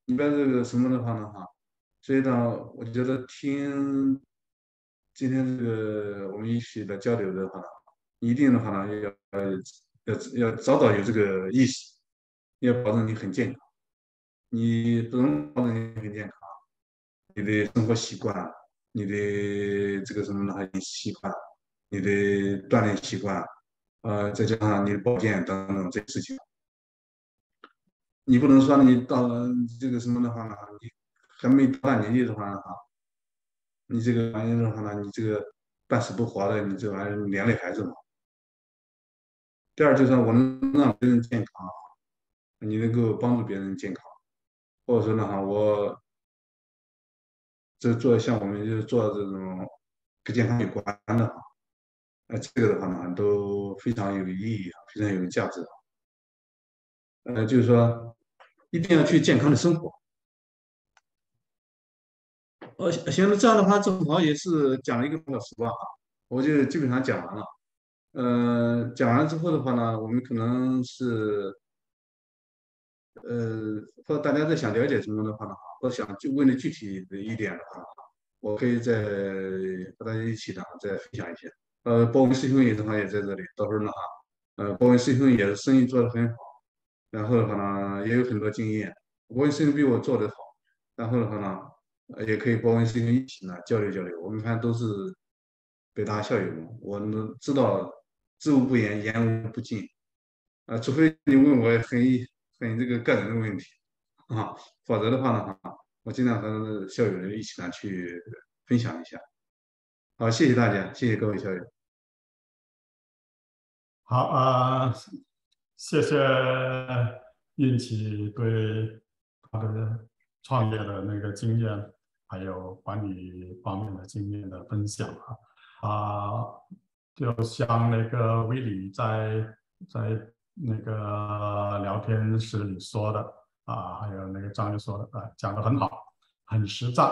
一般这个什么的话呢，哈，所以呢，我觉得听今天这个我们一起的交流的话呢，一定的话呢，要要要早早有这个意识，要保证你很健康。你不能保证你很健康，你的生活习惯。你的这个什么呢？你习惯，你的锻炼习惯，呃，再加上你的保健等等这些事情，你不能说你到了这个什么的话呢？你还没多大年纪的话呢，哈，你这个玩意的话呢，你这个半死不活的，你这玩意连累孩子嘛。第二就是我能让别人健康，你能够帮助别人健康，或者说呢，哈，我。这做像我们就是做这种跟健康有关的哈，那这个的话呢都非常有意义啊，非常有价值啊。呃，就是说一定要去健康的生活。呃，行了，这样的话正好也是讲了一个半小时吧，我就基本上讲完了。呃，讲完之后的话呢，我们可能是。呃，或者大家在想了解什么的话呢？我想就问的具体的一点的话，我可以再和大家一起的再分享一些。呃，包文师兄也正好也在这里，到时候呢哈，呃，包文师兄也是生意做得很好，然后的话呢也有很多经验。包文师兄比我做得好，然后的话呢，也可以包文师兄一起呢交流交流。我们看都是北大校友嘛，我能知道知无不言，言无不尽。啊，除非你问我很。很这个个人的问题啊，否则的话呢，哈，我尽量和校友们一起呢去分享一下。好，谢谢大家，谢谢各位校友。好啊，谢谢运气对他的创业的那个经验，还有管理方面的经验的分享啊啊，就像那个威里在在。那个聊天室里说的啊，还有那个张宇说的啊，讲的很好，很实战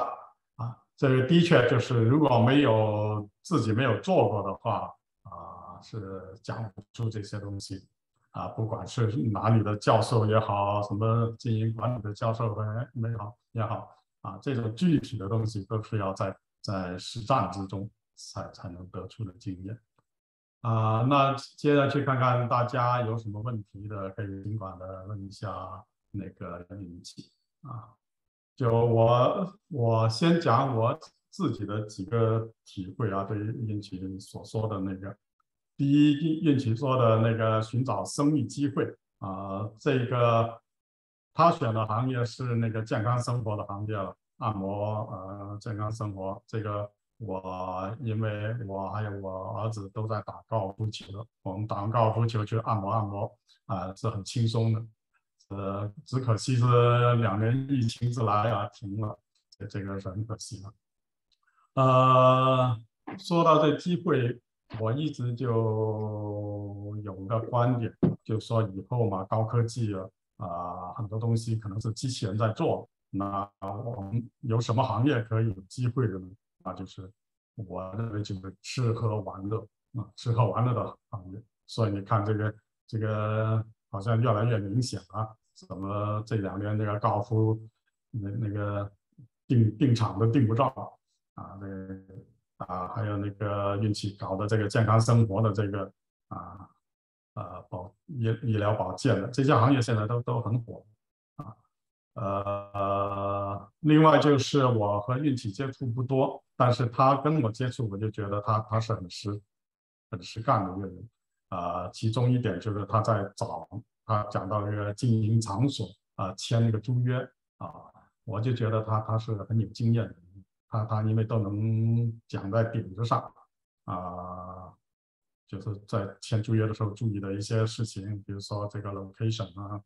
啊。这个的确就是，如果没有自己没有做过的话啊，是讲不出这些东西啊。不管是哪里的教授也好，什么经营管理的教授也没好也好啊，这种具体的东西都是要在在实战之中才才能得出的经验。啊，那接着去看看大家有什么问题的，可以尽管的问一下那个运气啊。就我我先讲我自己的几个体会啊，对于运气所说的那个，第一运气说的那个寻找生意机会啊，这个他选的行业是那个健康生活的行业了，按摩呃健康生活这个我因为我还有我儿子都在打高尔夫球，我们打完高尔夫球去按摩按摩啊是很轻松的，呃只可惜是两年疫情之来啊停了，这个是很可惜的。呃，说到这机会，我一直就有个观点，就说以后嘛高科技啊。啊，很多东西可能是机器人在做，那我们有什么行业可以有机会的呢？啊就是我认为就是吃喝玩乐啊，吃喝玩乐的行业。所以你看这个这个好像越来越明显了，什么这两年这个高尔夫那那个订订场都订不着啊，那个啊还有那个运气搞的这个健康生活的这个啊。呃，保医医疗保健的这些行业现在都都很火。呃，另外就是我和运气接触不多，但是他跟我接触，我就觉得他他是很实很实干的一个人啊。其中一点就是他在找他讲到这个经营场所啊，签那个租约啊，我就觉得他他是很有经验的，他他因为都能讲在点子上啊。就是在签租约的时候注意的一些事情，比如说这个 location 啊，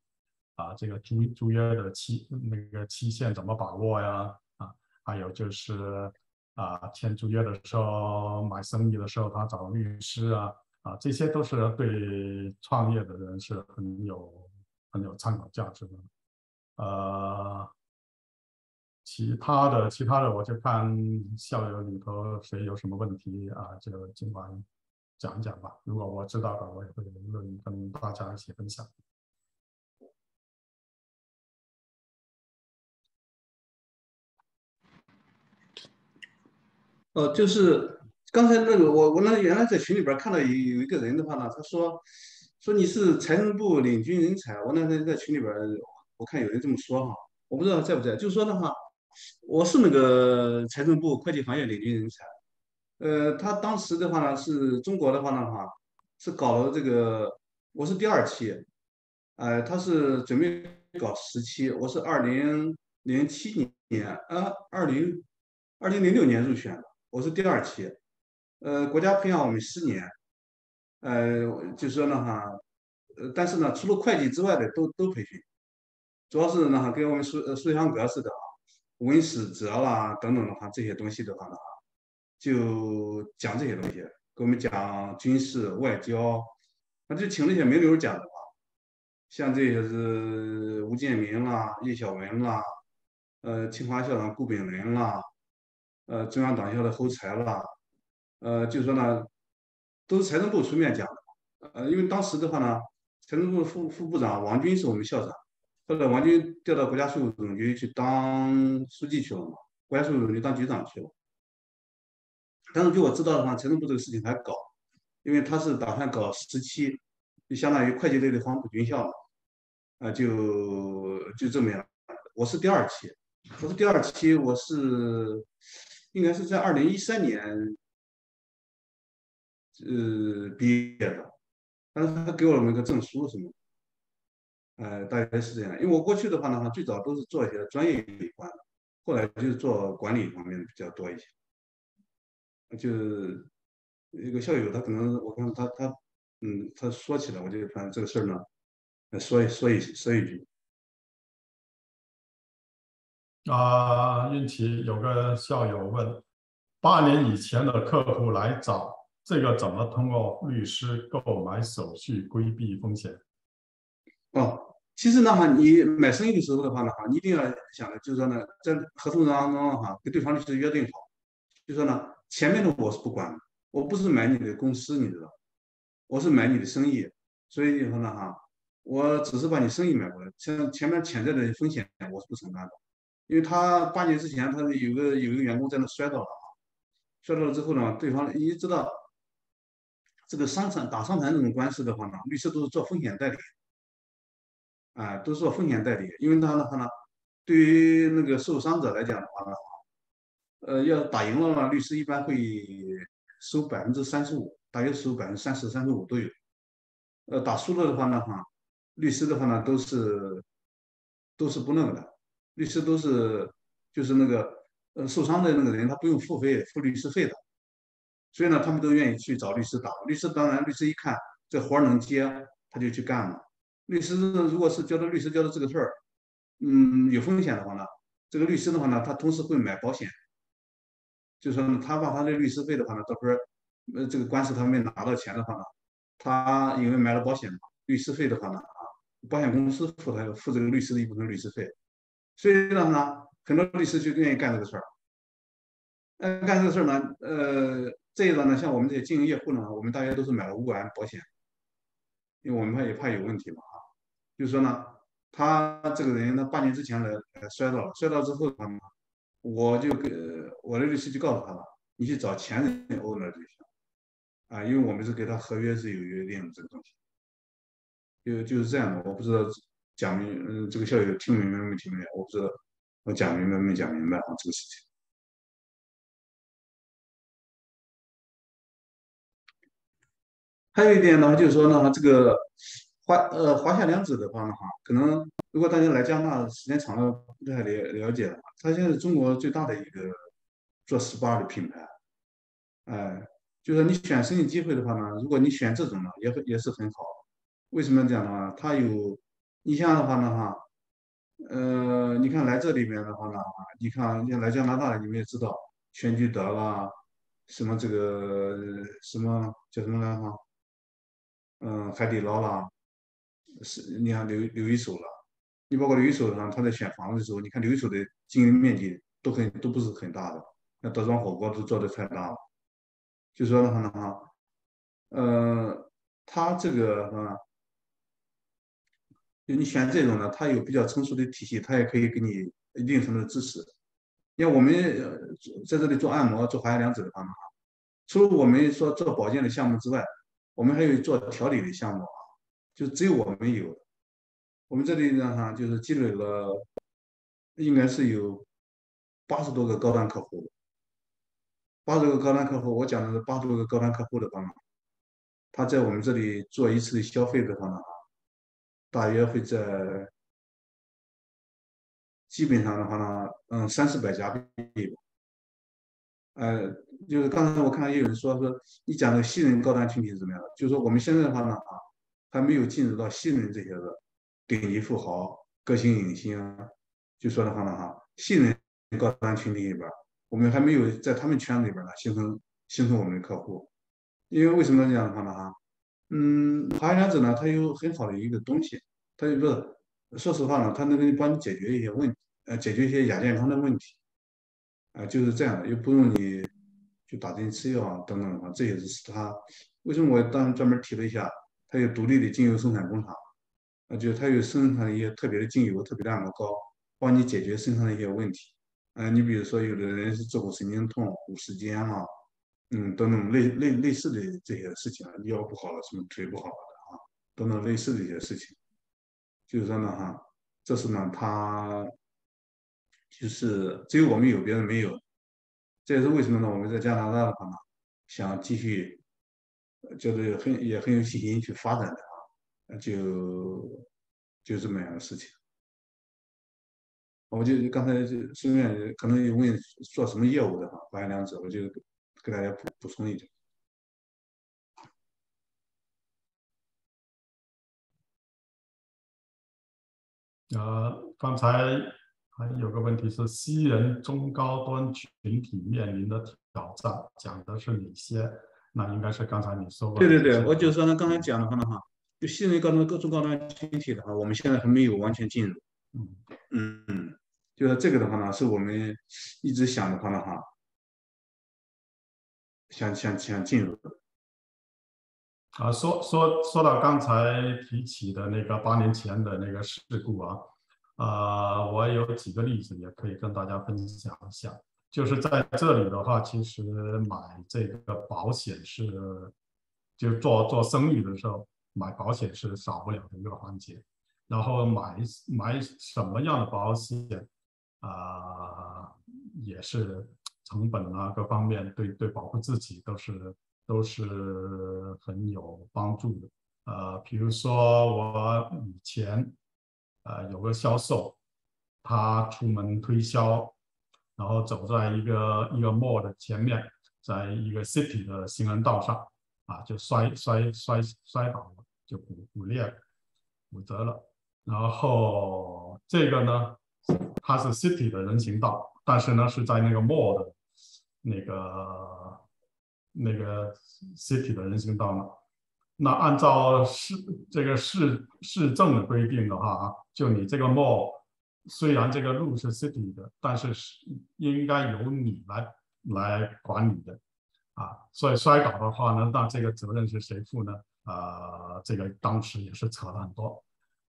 啊，这个租租约的期那个期限怎么把握呀？啊，还有就是啊，签租约的时候买生意的时候他找律师啊，啊，这些都是对创业的人是很有很有参考价值的。呃，其他的其他的我就看校友里头谁有什么问题啊，就尽管。讲一讲吧，如果我知道的，我也会乐意跟大家一起分享。哦，就是刚才那个，我我那原来在群里边看到有有一个人的话呢，他说说你是财政部领军人才，我那天在群里边，我看有人这么说哈，我不知道在不在，就是说的话，我是那个财政部会计行业领军人才。呃，他当时的话呢，是中国的话呢，哈，是搞了这个，我是第二期，呃，他是准备搞十期，我是二零零七年，呃，二零二零零六年入选的，我是第二期，呃，国家培养我们十年，呃，就说呢哈，呃，但是呢，除了会计之外的都都培训，主要是呢哈，跟我们书书香格似的啊，文史哲啦等等的话，这些东西的话呢。就讲这些东西，给我们讲军事、外交，那就请那些名流讲的话，像这些是吴建民啦、叶小文啦，呃，清华校长顾炳伦啦，呃，中央党校的侯才啦，呃，就是说呢，都是财政部出面讲的，呃，因为当时的话呢，财政部副副部长王军是我们校长，后来王军调到国家税务总局去当书记去了嘛，国家税务总局当局长去了。但是据我知道的话，财政部这个事情还搞，因为他是打算搞十期，就相当于会计类的黄埔军校嘛，啊，就就这么样。我是第二期，我是第二期，我是应该是在二零一三年，呃，毕业的，但是他给我们一个证书什么，呃，大概是这样。因为我过去的话呢，最早都是做一些专业有关的，后来就是做管理方面比较多一些。就是一个校友，他可能我看他他嗯，他说起来，我就反正这个事儿呢，说一说一说一句。啊，运气有个校友问：八年以前的客户来找，这个怎么通过律师购买手续规避风险？哦，其实呢哈，你买生意的时候的话呢，哈，你一定要想的就是说呢，在合同当中哈，跟对方律师约定好，就说呢。前面的我是不管的，我不是买你的公司，你知道，我是买你的生意，所以以后呢哈，我只是把你生意买过来，像前面潜在的风险我是不承担的，因为他八年之前他有个有个员工在那摔倒了啊，摔倒了之后呢，对方你知道，这个商场打商场这种官司的话呢，律师都是做风险代理，啊，都是做风险代理，因为他的话呢，对于那个受伤者来讲的话呢。呃，要打赢了呢，律师一般会收百分之三十五，大约收百分之三十、三十五都有。呃，打输了的话呢，哈，律师的话呢，都是都是不那个的，律师都是就是那个呃受伤的那个人，他不用付费付律师费的，所以呢，他们都愿意去找律师打。律师当然，律师一看这活儿能接，他就去干了。律师如果是交的律师交的这个事儿，嗯，有风险的话呢，这个律师的话呢，他同时会买保险，就说他把他的律师费的话呢，到时候呃这个官司他没拿到钱的话呢，他因为买了保险嘛，律师费的话呢啊，保险公司付他付这个律师的一部分律师费，所以呢，很多律师就愿意干这个事儿。呃，干这个事儿呢，呃，这一段呢，像我们这些经营业户呢，我们大家都是买了五万保险，因为我们怕也怕有问题嘛啊，就是说呢。他这个人，他半年之前来呃摔倒了，摔倒之后呢，我就给我的律师就告诉他了，你去找前任 owner 就行，啊，因为我们是给他合约是有约定的这个东西，就就是这样的，我不知道讲明嗯这个校友听明白没听明白，我不知道我讲明白没讲明白啊这个事情。还有一点呢，就是说呢这个。华呃华夏良子的话呢哈，可能如果大家来加拿大时间长了不太了了解的话，它现在是中国最大的一个做 SPA 的品牌，哎，就是你选生意机会的话呢，如果你选这种呢，也也是很好。为什么这样的话？它有，你像的话呢哈，呃，你看来这里面的话呢哈，你看像来加拿大，你们也知道，全聚德啦，什么这个什么叫什么来哈，嗯，海底捞啦。是，你看刘刘一手了，你包括刘一手上，他在选房子的时候，你看刘一手的经营面积都很都不是很大的，那德庄火锅都做的太大了。就说的话呢哈，呃，他这个啊，就你选这种呢，他有比较成熟的体系，他也可以给你一定程度的支持。像我们在这里做按摩、做华夏良子的话呢，除了我们说做保健的项目之外，我们还有做调理的项目啊。就只有我们有，我们这里呢哈，就是积累了，应该是有八十多个高端客户，八十个高端客户，我讲的是八十多个高端客户的话呢，他在我们这里做一次消费的话呢，大约会在，基本上的话呢，嗯，三四百家币吧，呃，就是刚才我看到也有人说说，你讲的新人高端群体是怎么样的？就是说我们现在的话呢啊。还没有进入到新人这些个顶级富豪、歌星影星，就说的话呢哈，新人高端群体里边，我们还没有在他们圈子里边呢形成形成我们的客户，因为为什么这样的话呢哈，嗯，华夏良子呢，它有很好的一个东西，它不是说实话呢，它能给你帮你解决一些问题，呃，解决一些亚健康的问题，啊，就是这样的，又不用你去打针吃药啊等等的话，这也是它为什么我当时专门提了一下。它有独立的精油生产工厂，啊，就是它有生产一些特别的精油、特别的按摩膏，帮你解决身上的一些问题。嗯，你比如说，有的人是坐骨神经痛、骨时间啊，嗯，等等类类类似的这些事情啊，腰不好了，什么腿不好了的啊，等等类似的一些事情。就是说呢，哈，这是呢，他就是只有我们有，别人没有。这也是为什么呢？我们在加拿大的话呢，想继续。就是很也很有信心去发展的啊，就就这么样的事情。我就刚才就顺便可能有问做什么业务的哈，华夏良子，我就给大家补补充一点。呃，刚才还有个问题是，西人中高端群体面临的挑战，讲的是哪些？那应该是刚才你说过。对对对，我就说呢，刚才讲的话呢哈，就新人高端各种高端群体的话，我们现在还没有完全进入。嗯嗯，就是这个的话呢，是我们一直想的话呢哈，想想想进入。啊，说说说到刚才提起的那个八年前的那个事故啊，啊，我有几个例子也可以跟大家分享一下。就是在这里的话，其实买这个保险是，就做做生意的时候买保险是少不了的一个环节。然后买买什么样的保险啊，也是成本啊各方面对对保护自己都是都是很有帮助的。呃，比如说我以前呃有个销售他出门推销，然后走在一个一个 mall 的前面，在一个 city 的行人道上，啊，就摔摔摔摔倒了，就骨骨裂了，骨折了。然后这个呢，它是 city 的人行道，但是呢是在那个 mall 的那个那个 city 的人行道呢。那按照市这个市市政的规定的话啊，就你这个 mall 虽然这个路是 city 的，但是是应该由你来来管理的啊。所以摔倒的话呢，那这个责任是谁负呢？啊，这个当时也是扯了很多。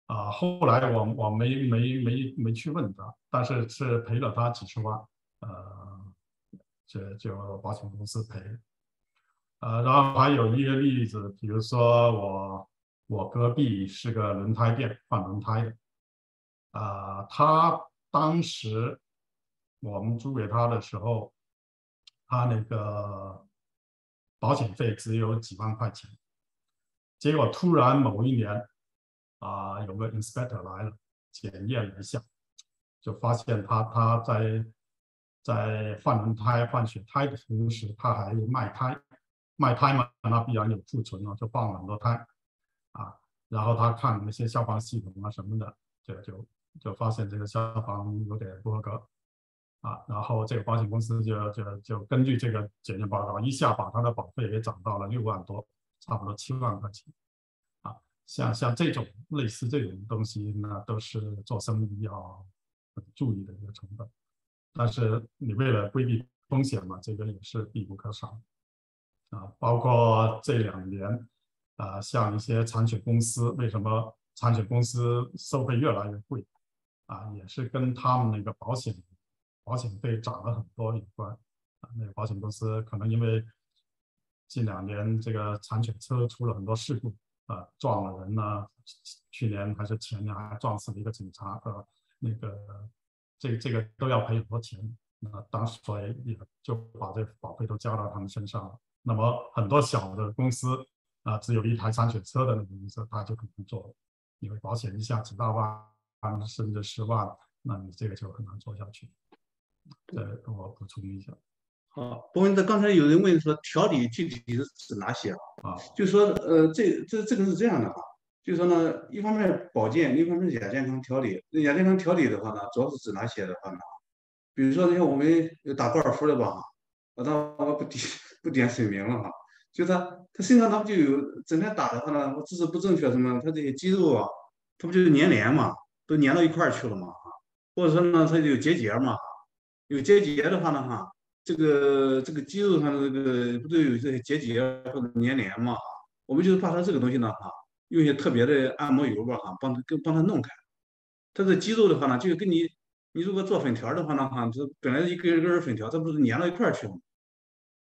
啊，后来我我没没没没去问他，但是是赔了他几十万，呃，就就保险公司赔。呃，然后还有一个例子，比如说我我隔壁是个轮胎店，换轮胎的，啊，他当时我们租给他的时候，他那个保险费只有几万块钱，结果突然某一年。啊，有个 inspector 来了，检验了一下，就发现他他在在换轮胎、换血胎的同时，他还卖胎，卖胎嘛，那必然有库存了，就放了很多胎，啊，然后他看那些消防系统啊什么的，就就就发现这个消防有点不合格，啊，然后这个保险公司就就就根据这个检验报告，一下把他的保费给涨到了六万多，差不多七万块钱啊。像像这种类似这种东西，那都是做生意要注意的一个成本。但是你为了规避风险嘛，这个也是必不可少。啊，包括这两年，啊，像一些产险公司，为什么产险公司收费越来越贵？啊，也是跟他们那个保险保险费涨了很多有关。啊，那个保险公司可能因为近两年这个产险车出了很多事故。啊，撞了人呢！去年还是前年还撞死了一个警察，和，那个这这个都要赔很多钱。那当时所以也就把这保费都交到他们身上了。那么很多小的公司啊，只有一台铲雪车的那种公司，他就可能做，因为保险一下几大万甚至十万，那你这个就很难做下去。这我补充一下。好，不过那刚才有人问说调理具体是指哪些啊？啊，就说呃，这这这个是这样的就说呢，一方面保健，另一方面亚健康调理。亚健康调理的话呢，主要是指哪些的话呢？比如说你看我们打高尔夫的吧，我当我不点不点水名了哈，就他他身上他不就有整天打的话呢，我姿势不正确什么，他这些肌肉啊，他不就是粘连嘛，都粘到一块儿去了嘛哈，或者说呢，他有结节嘛，有结节的话呢哈。这个这个肌肉上的这个不都有这些结节或者粘连嘛？我们就是把他这个东西呢哈，用一些特别的按摩油吧哈，帮它跟帮它弄开。它的肌肉的话呢，就跟你你如果做粉条的话呢哈，这本来一根一根粉条，它不是粘到一块去了吗，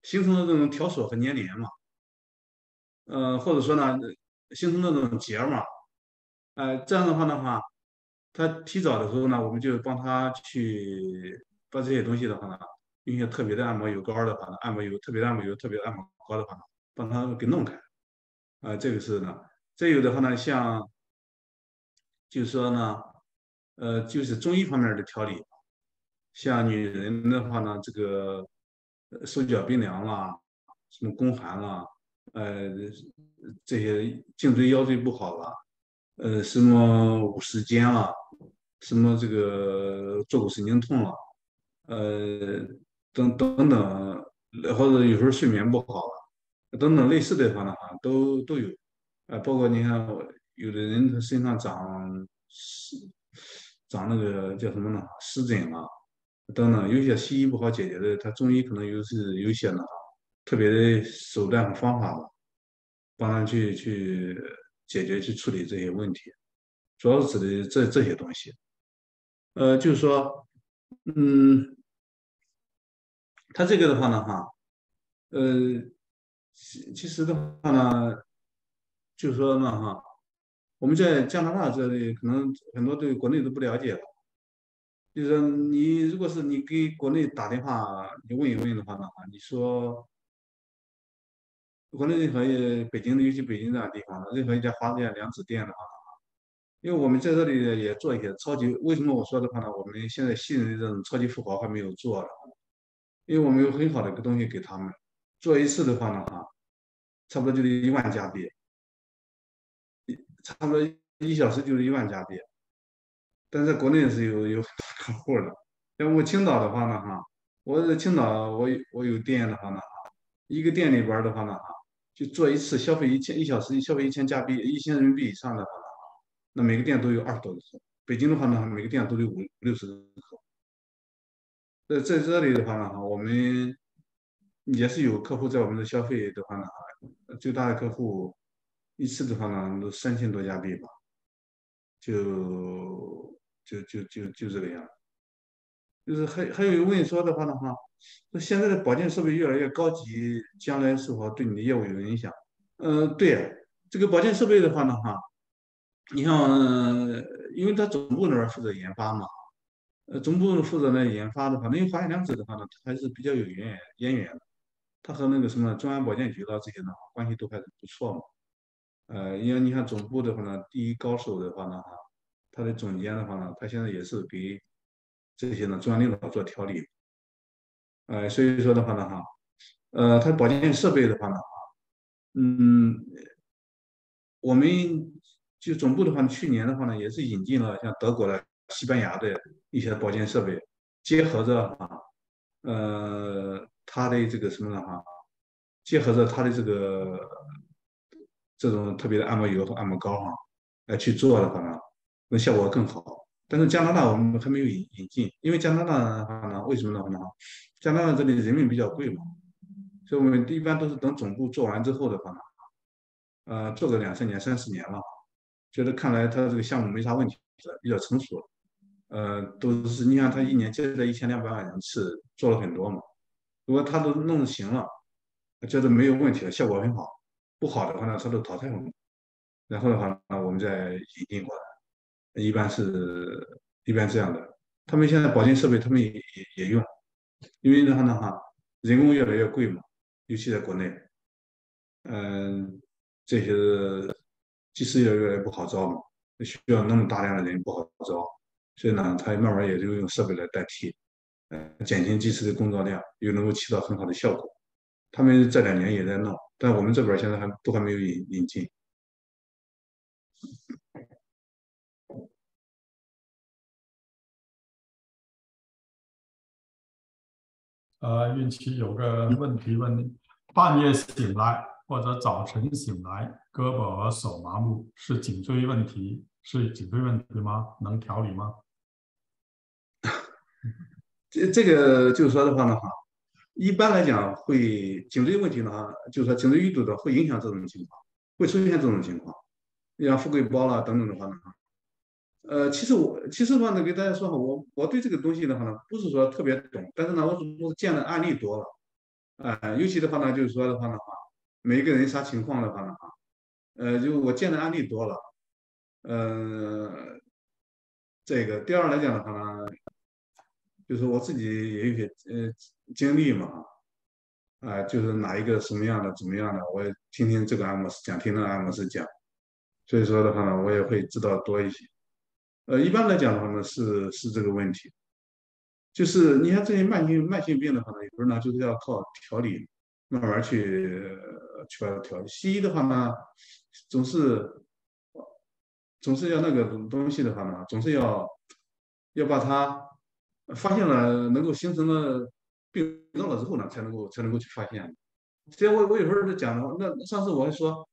形成了这种条索和粘连嘛。呃，或者说呢，形成那种结嘛。呃，这样的话的话，它提早的时候呢，我们就帮他去把这些东西的话呢。用一些特别的按摩油膏的话呢，按摩油特别的按摩油，特别的按摩膏的话呢，帮他给弄开。啊，这个是呢。再有的话呢，像就是说呢，呃，就是中医方面的调理，像女人的话呢，这个手脚冰凉啦，什么宫寒啦，呃，这些颈椎腰椎不好了，呃，什么五十肩了，什么这个坐骨神经痛了，呃。等等等，或者有时候睡眠不好了，等等类似的话呢，哈，都都有，呃，包括你看，有的人他身上长湿，长那个叫什么呢？湿疹啊，等等，有些西医不好解决的，他中医可能有是有些呢，特别的手段和方法吧，帮他去去解决去处理这些问题，主要是指的这这些东西，呃，就是说，嗯。他这个的话呢，哈，呃，其其实的话呢，就是说呢，哈，我们在加拿大这里可能很多对国内都不了解了，就是你如果是你给国内打电话，你问一问的话呢，你说国内任何北京的，尤其北京这样地方的任何一家花店、量子店的话，因为我们在这里也做一些超级，为什么我说的话呢？我们现在新人这种超级富豪还没有做，因为我们有很好的一个东西给他们，做一次的话呢，哈，差不多就是一万加币，差不多一小时就是一万加币。但在国内是有有很多 客户的，像我青岛的话呢，哈，我在青岛我我有店的话呢，哈一个店里边的话呢，哈，就做一次消费一千一小时消费一千加币一千人民币以上的话呢，哈那每个店都有二十多个客。北京的话呢，每个店都有五六十个客户。在在这里的话呢，哈，我们也是有客户在我们的消费的话呢，哈最大的客户一次的话呢都三千多加币吧，就。就就就就这个样，就是还还有一个问说的话呢哈，那现在的保健设备越来越高级，将来是否对你的业务有影响？嗯，对，这个保健设备的话呢哈，你像，因为它总部那边负责研发嘛，呃，总部负责呢研发的话，因为化验两者的话呢，它还是比较有渊源渊源的，它和那个什么中央保健局啦这些呢关系都还是不错嘛，呃，因为你看总部的话呢，第一高手的话呢哈。他的总监的话呢，他现在也是给这些呢中央领导做调理，呃，所以说的话呢，哈，呃，他保健设备的话呢，哈，嗯，我们就总部的话，去年的话呢，也是引进了像德国的、西班牙的一些保健设备，结合着啊，呃，他的这个什么呢，哈，结合着他的这个这种特别的按摩油和按摩膏哈，来去做的话呢。那效果更好，但是加拿大我们还没有引引进，因为加拿大的话呢，为什么的话呢？加拿大这里人民比较贵嘛，所以我们一般都是等总部做完之后的话呢，呃，做个两三年、三四年了，觉得看来他这个项目没啥问题，比较成熟，呃，都是你看他一年接待一千两百万人次，做了很多嘛。如果他都弄行了，觉得没有问题了，效果很好，不好的话呢，他都淘汰了，然后的话呢，我们再引进过来。一般是一般这样的，他们现在保健设备他们也也也用，因为的话呢哈，人工越来越贵嘛，尤其在国内，嗯，这些技师也越来越不好招嘛，需要那么大量的人不好招，所以呢，他慢慢也就用设备来代替，嗯，减轻技师的工作量，又能够起到很好的效果。他们这两年也在闹，但我们这边现在还都还没有引引进。呃，孕期有个问题问你：半夜醒来或者早晨醒来，胳膊和手麻木，是颈椎问题？是颈椎问题吗？能调理吗？这这个就是说的话呢，哈，一般来讲会颈椎问题呢，哈，就是说颈椎淤堵的会影响这种情况，会出现这种情况，像富贵包啦等等的话呢，呃，其实我其实的话呢，给大家说哈，我我对这个东西的话呢，不是说特别懂，但是呢，我只是见的案例多了，啊，尤其的话呢，就是说的话呢，哈，每一个人啥情况的话呢，哈，呃，就我见的案例多了，呃，这个第二来讲的话呢，就是我自己也有些呃经历嘛，啊，就是哪一个什么样的怎么样的，我也听听这个按摩师讲，听那个按摩师讲，所以说的话呢，我也会知道多一些。呃，一般来讲的话呢，是是这个问题，就是你看这些慢性慢性病的话呢，有时候呢就是要靠调理，慢慢去去把它调理。西医的话呢，总是总是要那个东西的话呢，总是要要把它发现了，能够形成了病灶了之后呢，才能够才能够去发现。所以我我有时候就讲的话，那上次我还说，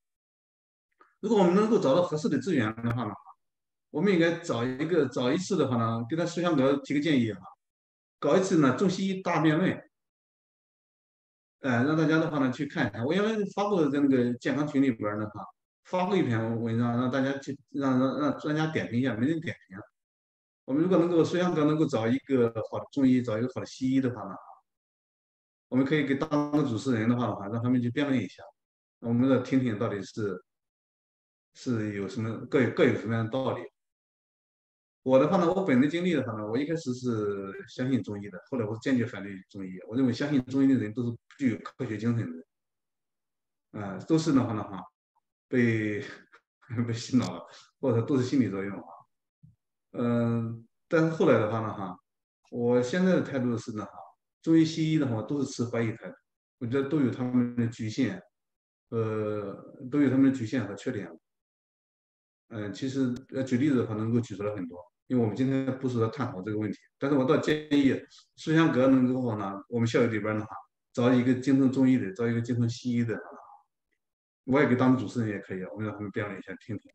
如果我们能够找到合适的资源的话呢。我们应该找一个找一次的话呢，给他思想哥提个建议哈，搞一次呢中西医大辩论，哎，让大家的话呢去看一下。我原来发过在那个健康群里边呢哈，发过一篇文章，让大家去让让让专家点评一下，没人点评。我们如果能够孙杨哥能够找一个好的中医，找一个好的西医的话呢，我们可以给当个主持人的话的话，让他们去辩论一下，我们再听听到底是是有什么各有各有什么样的道理。我的话呢，我本人经历的话呢，我一开始是相信中医的，后来我坚决反对中医。我认为相信中医的人都是具有科学精神的，啊，都是的话呢哈，被 被洗脑了。或者都是心理作用啊。嗯，但是后来的话呢，哈，我现在的态度是呢，哈，中医西医的话都是持怀疑态度，我觉得都有他们的局限，呃，都有他们的局限和缺点。嗯，其实呃举例子的话能够举出来很多，因为我们今天不是在探讨这个问题，但是我倒建议书香阁能够呢，我们校友里边呢，哈找一个精通中医的，找一个精通西医的，我也给当主持人也可以，我们让他们辩论一下听听，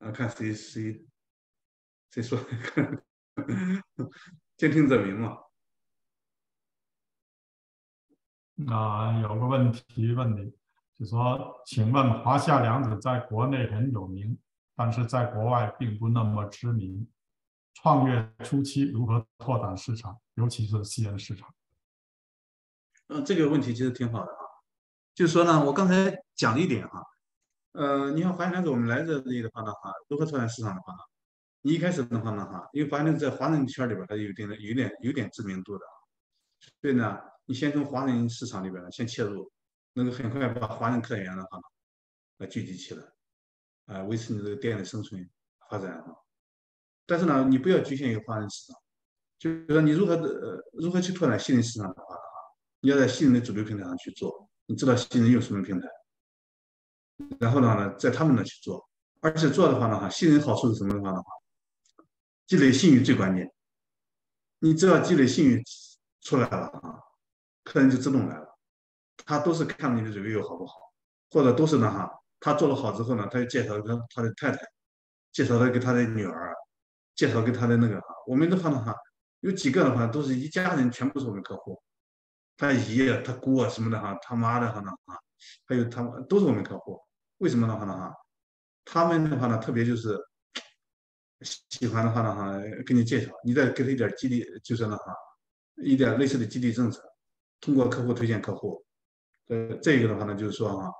啊，看谁谁谁说，兼听者明嘛。那有个问题问你，就说，请问华夏良子在国内很有名。但是在国外并不那么知名。创业初期如何拓展市场，尤其是西安市场？嗯，这个问题其实挺好的啊。就是说呢，我刚才讲了一点哈。呃，你看华南子，我们来这里的话呢哈，如何拓展市场的话呢？你一开始的话呢哈，因为华人在华人圈里边它有点有点有点知名度的，所以呢，你先从华人市场里边呢先切入，能够很快把华人客源的话来聚集起来。啊，维持你这个店的生存发展哈，但是呢，你不要局限于华人市场，就是说你如何的呃如何去拓展新人市场的话呢，你要在新人的主流平台上去做，你知道新人用什么平台，然后的话呢，在他们那去做，而且做的话呢哈，新人好处是什么的话的话，积累信誉最关键，你只要积累信誉出来了啊，客人就自动来了，他都是看你的 review 好不好，或者都是呢哈。他做的好之后呢，他就介绍给他的太太，介绍他给他的女儿，介绍给他的那个哈，我们的话呢哈，有几个的话都是一家人全部是我们客户，他姨啊、他姑啊什么的哈，他妈的话呢哈，还有他们都是我们客户。为什么的话呢哈，他们的话呢特别就是喜欢的话呢哈，给你介绍，你再给他一点激励，就是呢哈，一点类似的激励政策，通过客户推荐客户。呃，这个的话呢就是说哈。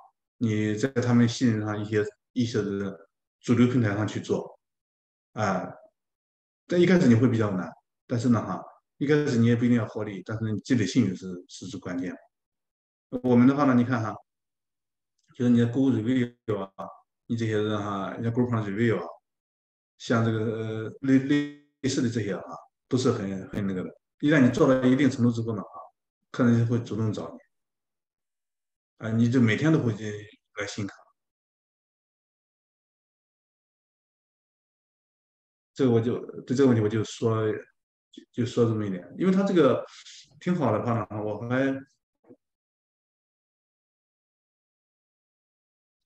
你在他们信任上一些一些的主流平台上去做，啊，但一开始你会比较难，但是呢哈，一开始你也不一定要获利，但是你积累信誉是是是关键。我们的话呢，你看哈，就是你的 Google review 啊，你这些人哈，你像 Google review 啊，像这个呃类类似的这些啊，都是很很那个的。一旦你做到一定程度之后呢，啊，客人就会主动找你。啊，你就每天都会去来新卡，这个我就对这个问题我就说就就说这么一点，因为他这个挺好的话呢，我还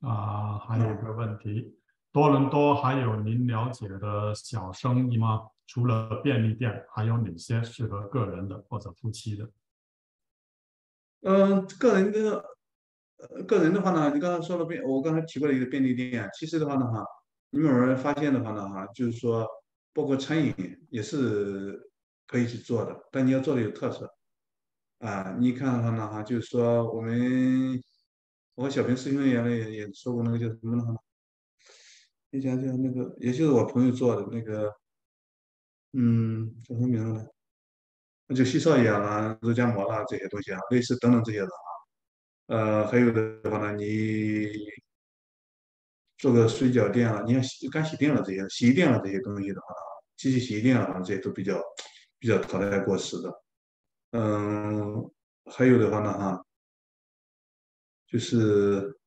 啊还有一个问题，多伦多还有您了解的小生意吗？除了便利店，还有哪些适合个人的或者夫妻的？嗯，个人的。个人的话呢，你刚才说了便，我刚才提过了一个便利店。其实的话呢，哈，你们有人发现的话呢，哈，就是说，包括餐饮也是可以去做的，但你要做的有特色。啊，你看的话呢，哈，就是说我们，我和小平师兄原来也也说过那个叫什么呢？你讲讲那个，也就是我朋友做的那个，嗯，叫什么名字呢？那就西少爷啦、肉夹馍啦这些东西啊，类似等等这些的啊。呃，还有的话呢，你做个水饺店啊，你看洗干洗店了这些，洗衣店了这些东西的话，机器洗衣店啊，这些都比较比较淘汰过时的。嗯，还有的话呢，哈，就是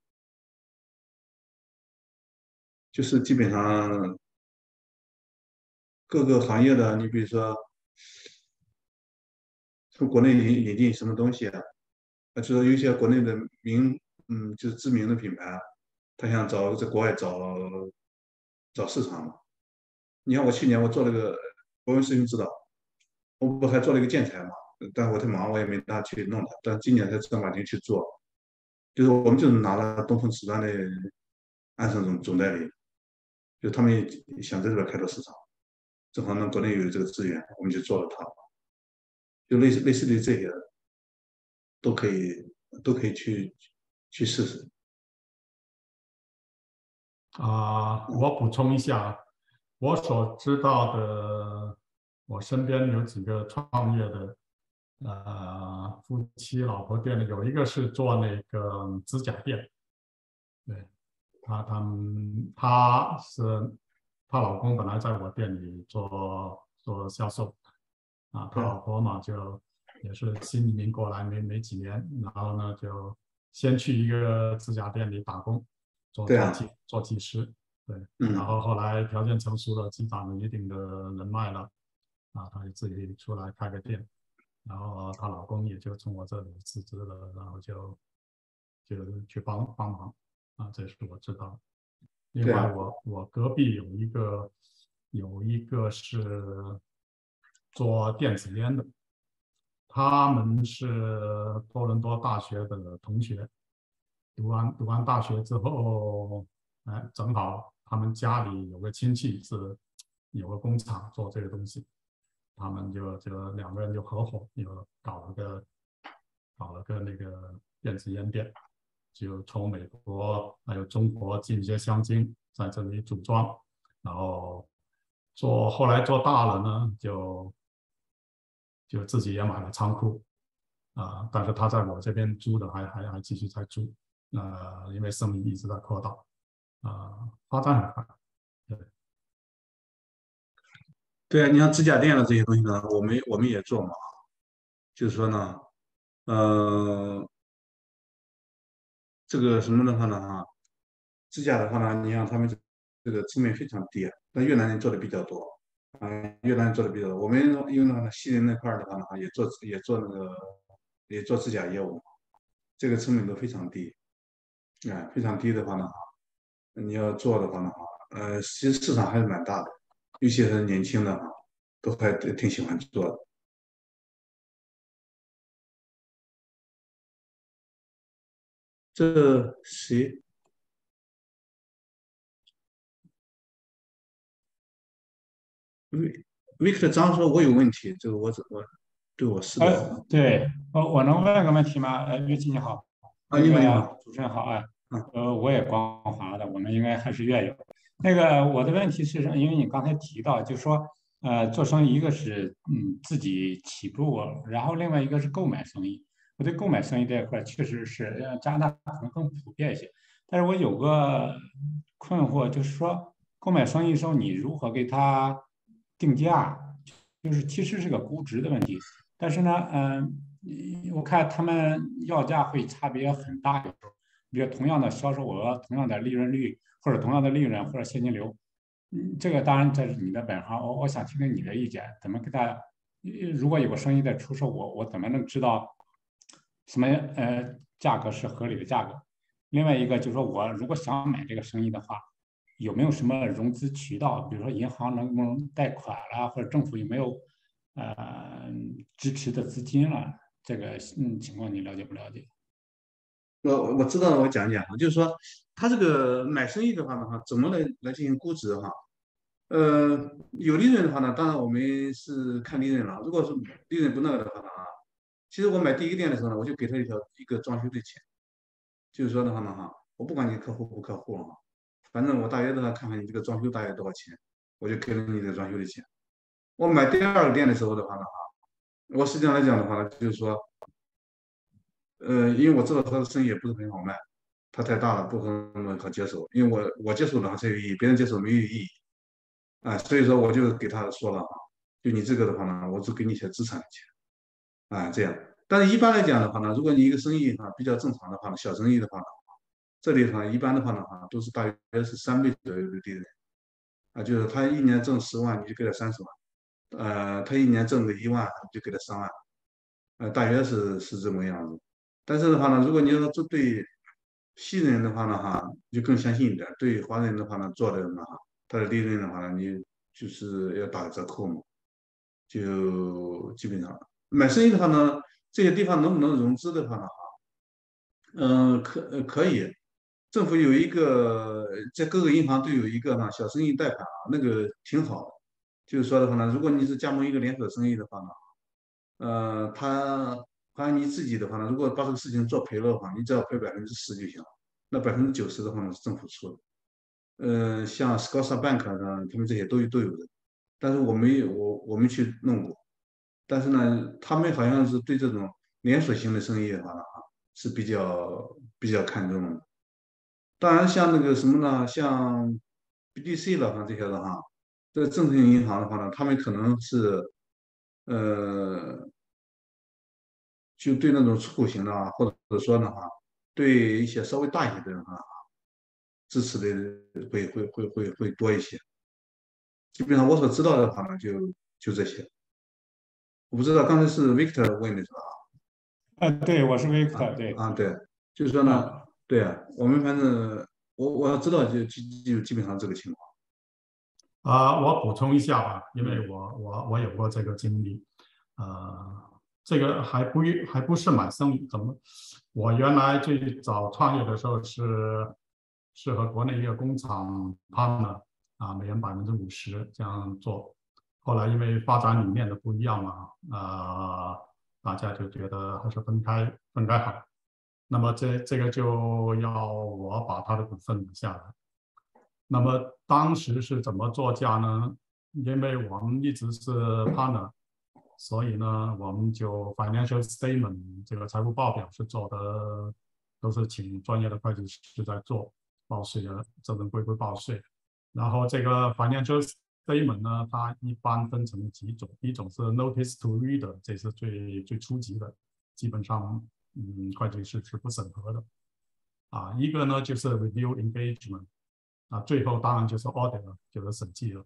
就是基本上各个行业的，你比如说从国内引引进什么东西啊？就是有些国内的名，嗯，就是知名的品牌，他想找在国外找找市场嘛。你看我去年我做了个，我们师兄知道，我不还做了一个建材嘛，但我太忙，我也没大去弄它。但今年才正儿八经去做，就是我们就是拿了东风瓷砖的安盛总总代理，他们想在这边开拓市场，正好呢国内有这个资源，我们就做了它，就类似类似的这些。都可以，都可以去去试试。啊，我补充一下，我所知道的，我身边有几个创业的，呃，夫妻老婆店的，有一个是做那个指甲店，对，他他们他是她老公本来在我店里做做销售，啊，她老婆嘛就也是新移民过来没没几年，然后呢就先去一个指甲店里打工，做做技做技师，对，然后后来条件成熟了，积攒了一定的人脉了，啊，她就自己出来开个店，然后她老公也就从我这里辞职了，然后就就去帮帮忙，啊，这是我知道。另外，我我隔壁有一个有一个是做电子烟的，他们是多伦多大学的同学，读完读完大学之后，哎，正好他们家里有个亲戚是有个工厂做这个东西，他们就就两个人就合伙，又搞了个搞了个那个电子烟店。就从美国还有中国进一些香精，在这里组装，然后做后来做大了呢，就就自己也买了仓库，啊，但是他在我这边租的还还还继续在租，呃，因为生意一直在扩大，啊，发展很快，对，对啊，你像指甲店的这些东西呢，我们我们也做嘛，就是说呢，呃。这个什么的话呢？哈，指甲的话呢，你像他们这个成本非常低啊。那越南人做的比较多，啊，越南人做的比较多。我们因为那个西宁那块的话呢，也做也做那个也做指甲业务，这个成本都非常低，啊，非常低的话呢，啊，你要做的话呢，啊，呃，其实市场还是蛮大的，尤其是年轻的啊，都还挺喜欢做的。这谁？Vic，Victor 张说：“我有问题，这个我怎么对我是的？”对，我我能问个问题吗？呃，岳琪你好，啊，你好，主持人好啊，呃，我也光华的，我们应该还是院友。那个我的问题是，因为你刚才提到，就说呃，做生意一个是嗯自己起步，然后另外一个是购买生意。我对购买生意这一块确实是加拿大可能更普遍一些，但是我有个困惑，就是说购买生意的时候你如何给他定价，就是其实是个估值的问题。但是呢，嗯，我看他们要价会差别很大，比如同样的销售额、同样的利润率，或者同样的利润或者现金流，嗯，这个当然这是你的本行，我我想听听你的意见，怎么给他？如果有个生意在出售，我我怎么能知道？什么呃价格是合理的价格？另外一个就是说我如果想买这个生意的话，有没有什么融资渠道？比如说银行能不能贷款啦，或者政府有没有呃支持的资金了？这个嗯情况你了解不了解？我我知道了，我讲讲啊，就是说他这个买生意的话呢，哈，怎么来来进行估值哈？呃，有利润的话呢，当然我们是看利润了。如果是利润不那个的话呢？其实我买第一个店的时候呢，我就给他一条一个装修的钱，就是说的话呢哈，我不管你客户不客户哈，反正我大约的话看看你这个装修大约多少钱，我就给了你这个装修的钱。我买第二个店的时候的话呢哈，我实际上来讲的话呢，就是说，呃，因为我知道他的生意也不是很好卖，他太大了，不很可接受，因为我我接受的话才有意义，别人接受没有意义，啊，所以说我就给他说了哈，就你这个的话呢，我只给你一些资产的钱。啊，这样，但是一般来讲的话呢，如果你一个生意哈比较正常的话呢，小生意的话呢，这里的话一般的话呢哈，都是大约是三倍左右的利润，啊，就是他一年挣十万，你就给他三十万，呃，他一年挣个一万，就给他三万，呃，大约是是这么样子。但是的话呢，如果你要这对西人的话呢哈，就更相信一点，对华人的话呢，做的呢哈，他的利润的话呢，你就是要打折扣嘛，就基本上。买生意的话呢，这些地方能不能融资的话呢？啊，嗯，可可以，政府有一个在各个银行都有一个哈小生意贷款啊，那个挺好的。就是说的话呢，如果你是加盟一个连锁生意的话呢，呃，他他你自己的话呢，如果把这个事情做赔了的话，你只要赔百分之十就行了，那百分之九十的话呢是政府出的。呃，像 Scotiabank 上他们这些都都有的，但是我没有我我没去弄过。但是呢，他们好像是对这种连锁型的生意的话呢，哈是比较比较看重的。当然，像那个什么呢，像 BDC 的哈这些的哈，这个正性银行的话呢，他们可能是呃，就对那种出口型的啊，或者说呢哈，对一些稍微大一些的人哈，支持的会会会会会多一些。基本上我所知道的话呢，就就这些。我不知道刚才是 Victor 问的是吧？啊，对，我是 Victor，对，啊对，就是说呢，对啊，我们反正我我要知道就基就基本上这个情况。啊，我补充一下吧，因为我我我有过这个经历，呃，这个还不还不是买生意，怎么？我原来最早创业的时候是是和国内一个工厂 partner 啊，每人百分之五十这样做，后来因为发展理念的不一样嘛，呃，大家就觉得还是分开分开好，那么这这个就要我把他的股份买下来。那么当时是怎么作价呢？因为我们一直是 partner，所以呢，我们就 financial statement 这个财务报表是做的，都是请专业的会计师在做报税的，这种规规报税。然后这个 financial statement 呢，它一般分成几种，一种是 notice to reader，这是最最初级的，基本上嗯会计师是不审核的。啊，一个呢就是 review engagement。啊，最后当然就是 audit 了，就是审计了。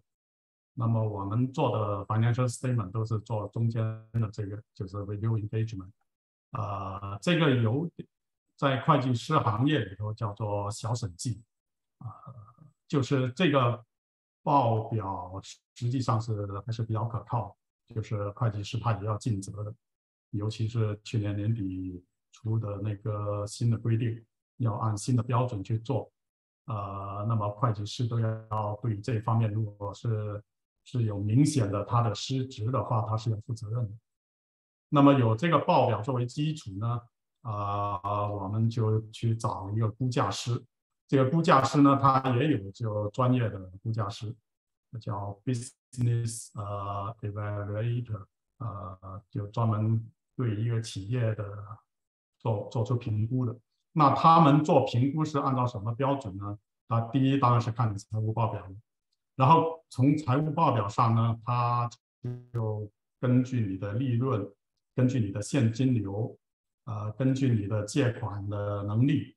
那么我们做的 financial statement 都是做中间的这个，就是 review engagement。啊，这个有在会计师行业里头叫做小审计。啊，就是这个报表实际上是还是比较可靠，就是会计师他也要尽责的。尤其是去年年底出的那个新的规定，要按新的标准去做。呃，那么会计师都要对这方面，如果是是有明显的他的失职的话，他是要负责任的。那么有这个报表作为基础呢，啊，我们就去找一个估价师。这个估价师呢，他也有就专业的估价师，叫 business 呃 evaluator，呃，就专门对一个企业的做做出评估的。那他们做评估是按照什么标准呢？那，第一当然是看你财务报表，然后从财务报表上呢，他就根据你的利润，根据你的现金流，呃，根据你的借款的能力，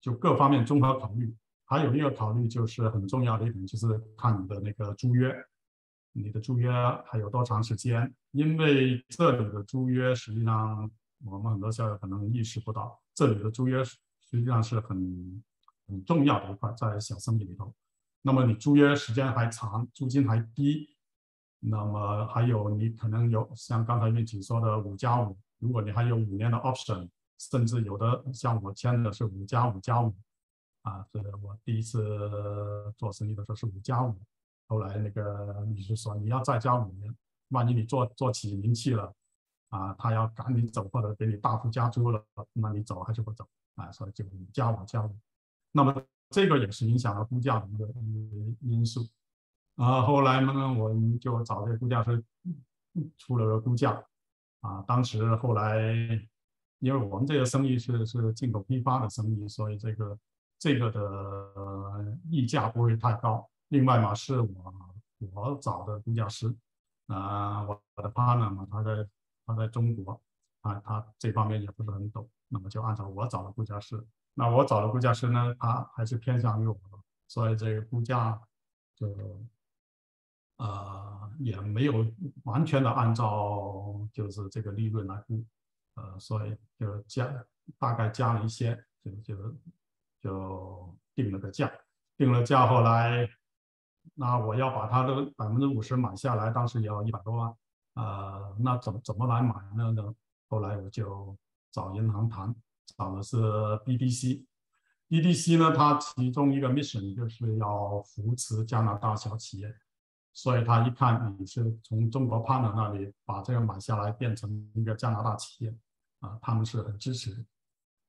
就各方面综合考虑。还有一个考虑就是很重要的一点，就是看你的那个租约，你的租约还有多长时间？因为这里的租约实际上我们很多校友可能意识不到。这里的租约实际上是很很重要的一块，在小生意里头。那么你租约时间还长，租金还低，那么还有你可能有像刚才运气说的五加五，如果你还有五年的 option，甚至有的像我签的是五加五加五，啊，这我第一次做生意的时候是五加五，后来那个律师说你要再加五年，万一你做做起名气了。啊，他要赶你走，或者给你大幅加租了，那你走还是不走？啊，所以就五加五加五。那么这个也是影响了估价的一个因素。啊，后来呢，我们就找这个估价师出了个估价。啊，当时后来，因为我们这个生意是是进口批发的生意，所以这个这个的溢价不会太高。另外嘛，是我我找的估价师，啊，我的 partner 嘛，他在。他在中国，啊，他这方面也不是很懂，那么就按照我找的估价师。那我找的估价师呢，他还是偏向于我，所以这个估价就，呃，也没有完全的按照就是这个利润来估，呃，所以就加大概加了一些，就就就定了个价，定了价，后来那我要把他的百分之五十买下来，当时也要一百多万。呃，那怎么怎么来买呢？呢，后来我就找银行谈，找的是 BDC。BDC 呢，它其中一个 mission 就是要扶持加拿大小企业，所以他一看你是从中国 partner 那里把这个买下来变成一个加拿大企业，啊，他们是很支持。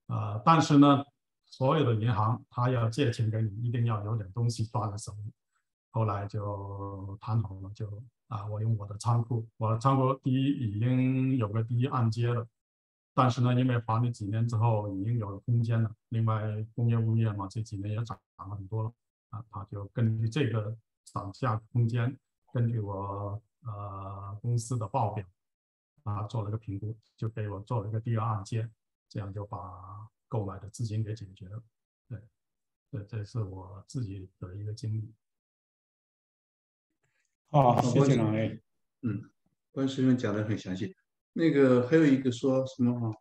呃，但是呢，所有的银行他要借钱给你，一定要有点东西抓在手里。后来就谈好了，就。啊，我用我的仓库，我的仓库第一已经有个第一按揭了，但是呢，因为还了几年之后已经有了空间了。另外，工业物业嘛，这几年也涨涨了很多了，啊，他就根据这个涨价空间，根据我呃公司的报表啊做了个评估，就给我做了一个第二案件，这样就把购买的资金给解决了。对，对，这是我自己的一个经历。好，谢谢两位。嗯，关师兄讲的很详细。那个还有一个说什么哈？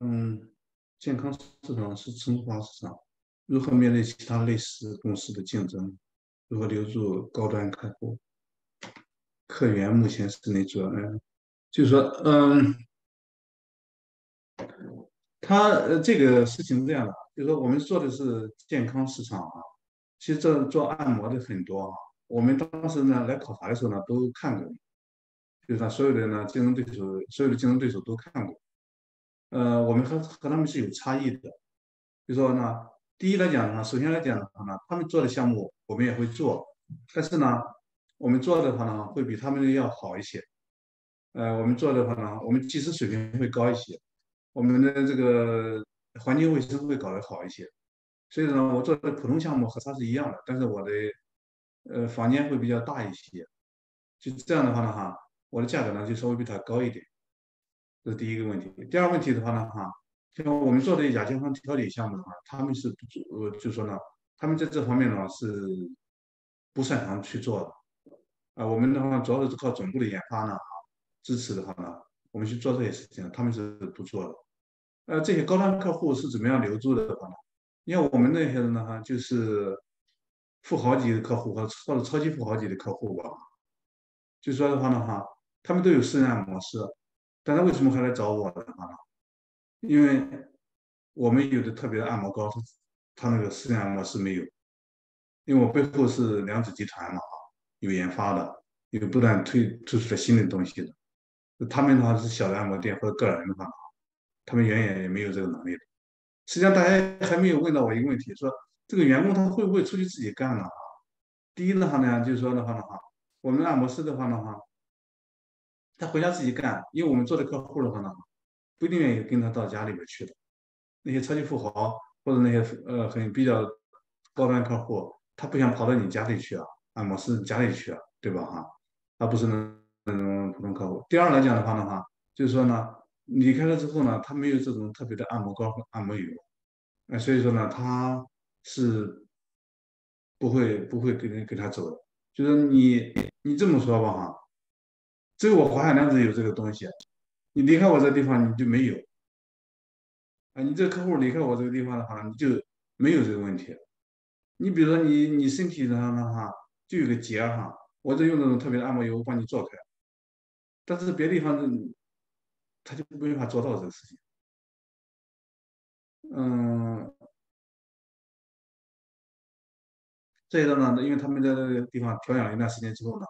嗯，健康市场是成熟化市场，如何面对其他类似公司的竞争？如何留住高端客户？客源目前是哪主要？嗯，就是说，嗯，他呃这个事情是这样的，就是说我们做的是健康市场啊，其实这做按摩的很多啊。我们当时呢来考察的时候呢都看过，就是说所有的呢竞争对手，所有的竞争对手都看过。呃，我们和和他们是有差异的，就说呢，第一来讲呢，首先来讲的话呢，他们做的项目我们也会做，但是呢，我们做的话呢，会比他们要好一些。呃，我们做的话呢，我们技术水平会高一些，我们的这个环境卫生会搞得好一些。所以呢，我做的普通项目和他是一样的，但是我的呃房间会比较大一些，就这样的话呢，哈，我的价格呢就稍微比他高一点。这是第一个问题。第二个问题的话呢，哈，像我们做的亚健康调理项目的话，他们是不呃，就说呢，他们在这方面呢是不擅长去做的。啊，我们的话主要是靠总部的研发呢，支持的话呢，我们去做这些事情，他们是不做的。呃，这些高端客户是怎么样留住的话呢？因为我们那些人呢，哈，就是富豪级的客户和或者超级富豪级的客户吧。就说的话呢，哈，他们都有私人按摩师。但他为什么还来找我的话呢？因为我们有的特别的按摩膏，他他那个私人按摩师没有。因为我背后是良子集团嘛，啊有研发的，有不断推推出的新的东西的。他们的话是小的按摩店或者个人的话，他们远远也没有这个能力的。实际上，大家还没有问到我一个问题，说这个员工他会不会出去自己干呢？第一的话呢，就是说的话的话，我们按摩师的话的话。他回家自己干，因为我们做的客户的话呢，不一定愿意跟他到家里边去的。那些超级富豪或者那些呃很比较高端客户，他不想跑到你家里去啊，按摩师家里去啊，对吧哈？他不是那那种普通客户。第二来讲的话的话，就是说呢，离开了之后呢，他没有这种特别的按摩膏和按摩油，那所以说呢，他是不会不会跟人跟他走的。就是你你这么说吧哈。只有我华海良子有这个东西，你离开我这地方你就没有，啊，你这客户离开我这个地方的话，你就没有这个问题。你比如说你你身体上的话就有个结哈，我这用那种特别的按摩油帮你做开，但是别的地方他就没法做到这个事情。嗯，这一个呢，因为他们在那个地方调养了一段时间之后呢，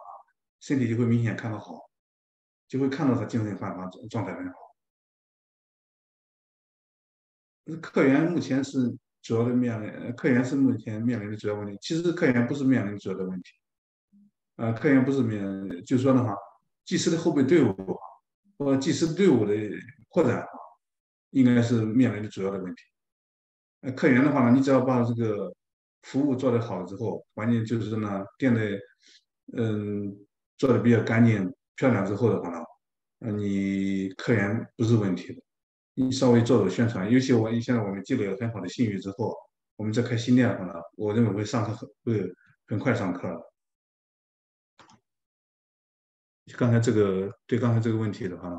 身体就会明显看到好。就会看到他精神焕发状状态很好。客源目前是主要的面临，客源是目前面临的主要问题。其实客源不是面临主要的问题，呃，客源不是面，就是说的话，技师的后备队伍或技师队伍的扩展，应该是面临的主要的问题。呃，客源的话呢，你只要把这个服务做得好之后，环境就是呢，店的嗯做的比较干净。漂亮之后的话呢，呃，你客源不是问题的，你稍微做做宣传，尤其我现在我们积累了很好的信誉之后，我们再开新店的话呢，我认为会上课很会很快上课。刚才这个对刚才这个问题的话呢，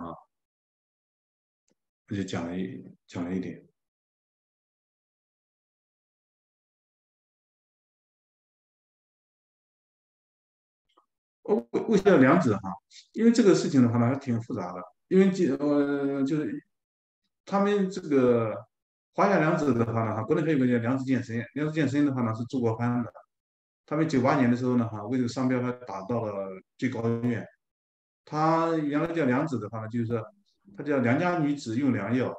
我就讲了一讲了一点。为为什么要两指哈？因为这个事情的话呢，还挺复杂的。因为就呃，就是他们这个华夏良子的话呢，哈，国内还有一个叫良子健身，良子健身的话呢是周国藩的。他们九八年的时候呢，哈，为这个商标还打到了最高院。他原来叫良子的话呢，就是说他叫良家女子用良药，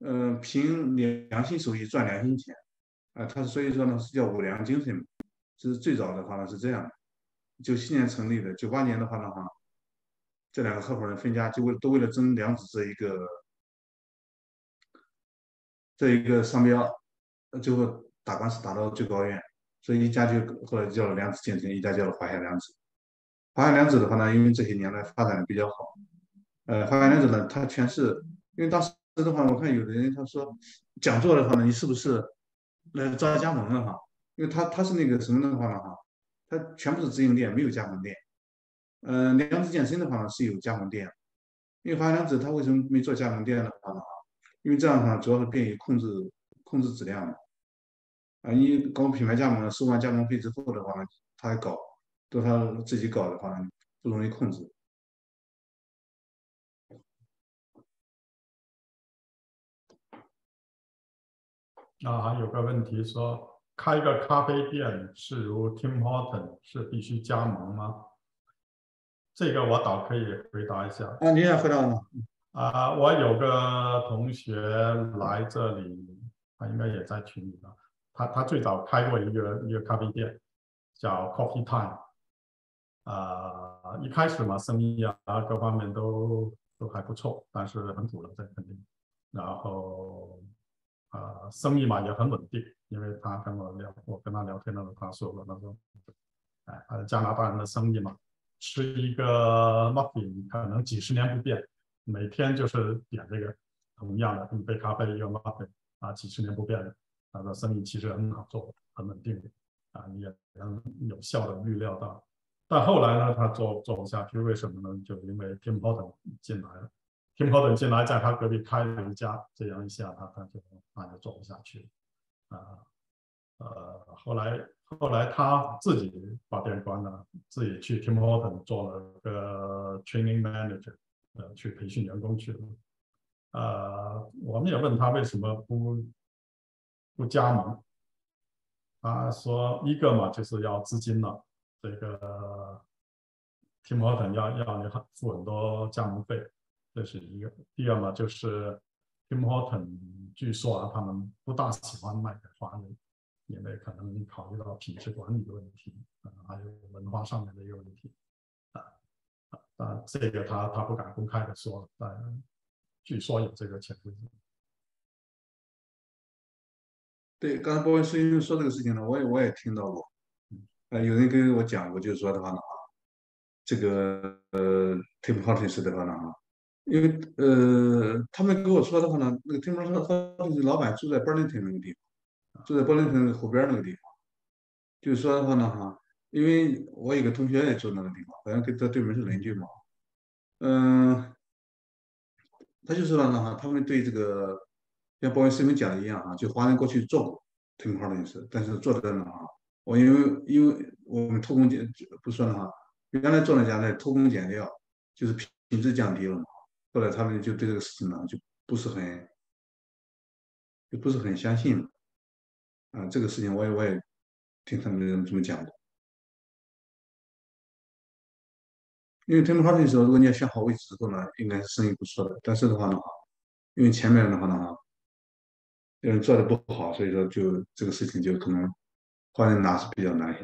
嗯，凭良良心手艺赚良心钱。啊，他所以说呢是叫五良精神，这是最早的话呢是这样的。九七年成立的，九八年的话呢，哈，这两个合伙人分家，就为都为了争良子这一个这一个商标，最后打官司打到最高院，所以一家就后来叫了良子建成，一家叫了华夏良子。华夏良子的话呢，因为这些年来发展的比较好，呃，华夏良子呢，它全是因为当时的话，我看有的人他说讲座的话呢，你是不是来招加盟了哈？因为他他是那个什么的话呢哈，他全部是直营店，没有加盟店。嗯，良子健身的话呢是有加盟店，因为华夏良子它为什么没做加盟店的话呢？因为这样的话主要是便于控制控制质量嘛。啊，你搞品牌加盟了，收完加盟费之后的话，他还搞，都他自己搞的话不容易控制。那，还有个问题说，开一个咖啡店是如 Tim Horton 是必须加盟吗？这个我倒可以回答一下。啊，你也回答吗？啊，我有个同学来这里，他应该也在群里吧。他他最早开过一个一个咖啡店，叫 Coffee Time。啊，一开始嘛，生意啊各方面都都还不错，但是很苦了，这肯定。然后啊，生意嘛也很稳定，因为他跟我聊，我跟他聊天的时候，他说了，他说，哎，他是加拿大人的生意嘛，吃一个 muffin 可能几十年不变，每天就是点这个同样的一杯咖啡一个 muffin 啊，几十年不变的。他的生意其实很好做，很稳定的，啊，你也能有效的预料到。但后来呢，他做做不下去，为什么呢？就因为 Tim Horton 进来了，Tim Horton 进来，在他隔壁开了一家，这样一下，他他就那就做不下去，啊，呃，后来后来他自己把店关了，自己去 Tim Horton 做了个 training manager，呃，去培训员工去了。呃，我们也问他为什么不。不加盟，他说一个嘛就是要资金了，这个 Tim Horton 要要你付很多加盟费，这是一个。第二嘛就是 Tim Horton 据说啊他们不大喜欢卖给华人，因为可能考虑到品质管理的问题，啊还有文化上面的一个问题，啊这个他他不敢公开的说，但据说有这个潜规则。对，刚才波文师兄说这个事情呢，我也我也听到过，呃，有人跟我讲过，就是说的话呢，啊，这个呃，Tim Hortons 的话呢，啊，因为呃，他们跟我说的话呢，那个 Tim Hortons 老板住在 Burlington 那个地方，住在 Burlington 湖边那个地方，就是说的话呢，哈，因为我有个同学也住那个地方，好像跟他对面是邻居嘛，嗯，他就说了呢，哈，他们对这个。像包文师兄讲的一样啊，就华人过去做过腾空的也是，但是做的呢啊，我因为因为我们偷工减不说了哈，原来做那家呢偷工减料，就是品质降低了嘛。后来他们就对这个事情呢就不是很就不是很相信了啊。这个事情我也我也听他们这么讲的，因为腾空的时候，如果你要选好位置之后呢，应该是生意不错的。但是的话呢，因为前面的话呢哈。因为做的不好，所以说就这个事情就可能华人拿是比较难。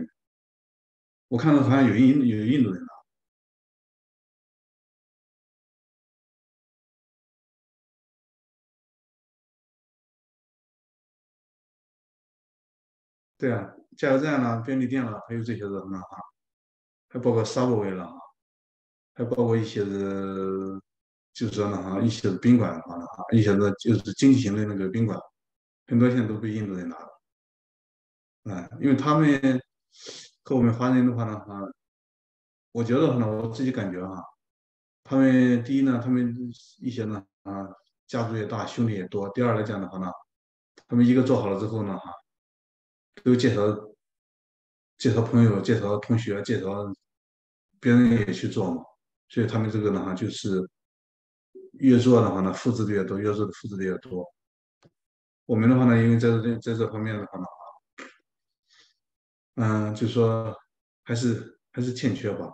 我看到好像有印有印度人拿。对啊，加油站啦、便利店啦，还有这些人呢哈，还包括 Subway 了哈，还包括一些是，就是说呢哈，一些宾馆的话呢哈，一些是就是经济型的那个宾馆。很多现在都被印度人拿了，啊，因为他们和我们华人的话呢，哈，我觉得话呢，我自己感觉哈，他们第一呢，他们一些呢，啊，家族也大，兄弟也多；第二来讲的话呢，他们一个做好了之后呢，哈，都介绍介绍朋友、介绍同学、介绍别人也去做嘛，所以他们这个的话就是越做的话呢，复制的越多，越做的复制的越多。我们的话呢，因为在这在这方面的话呢，嗯，就说还是还是欠缺吧。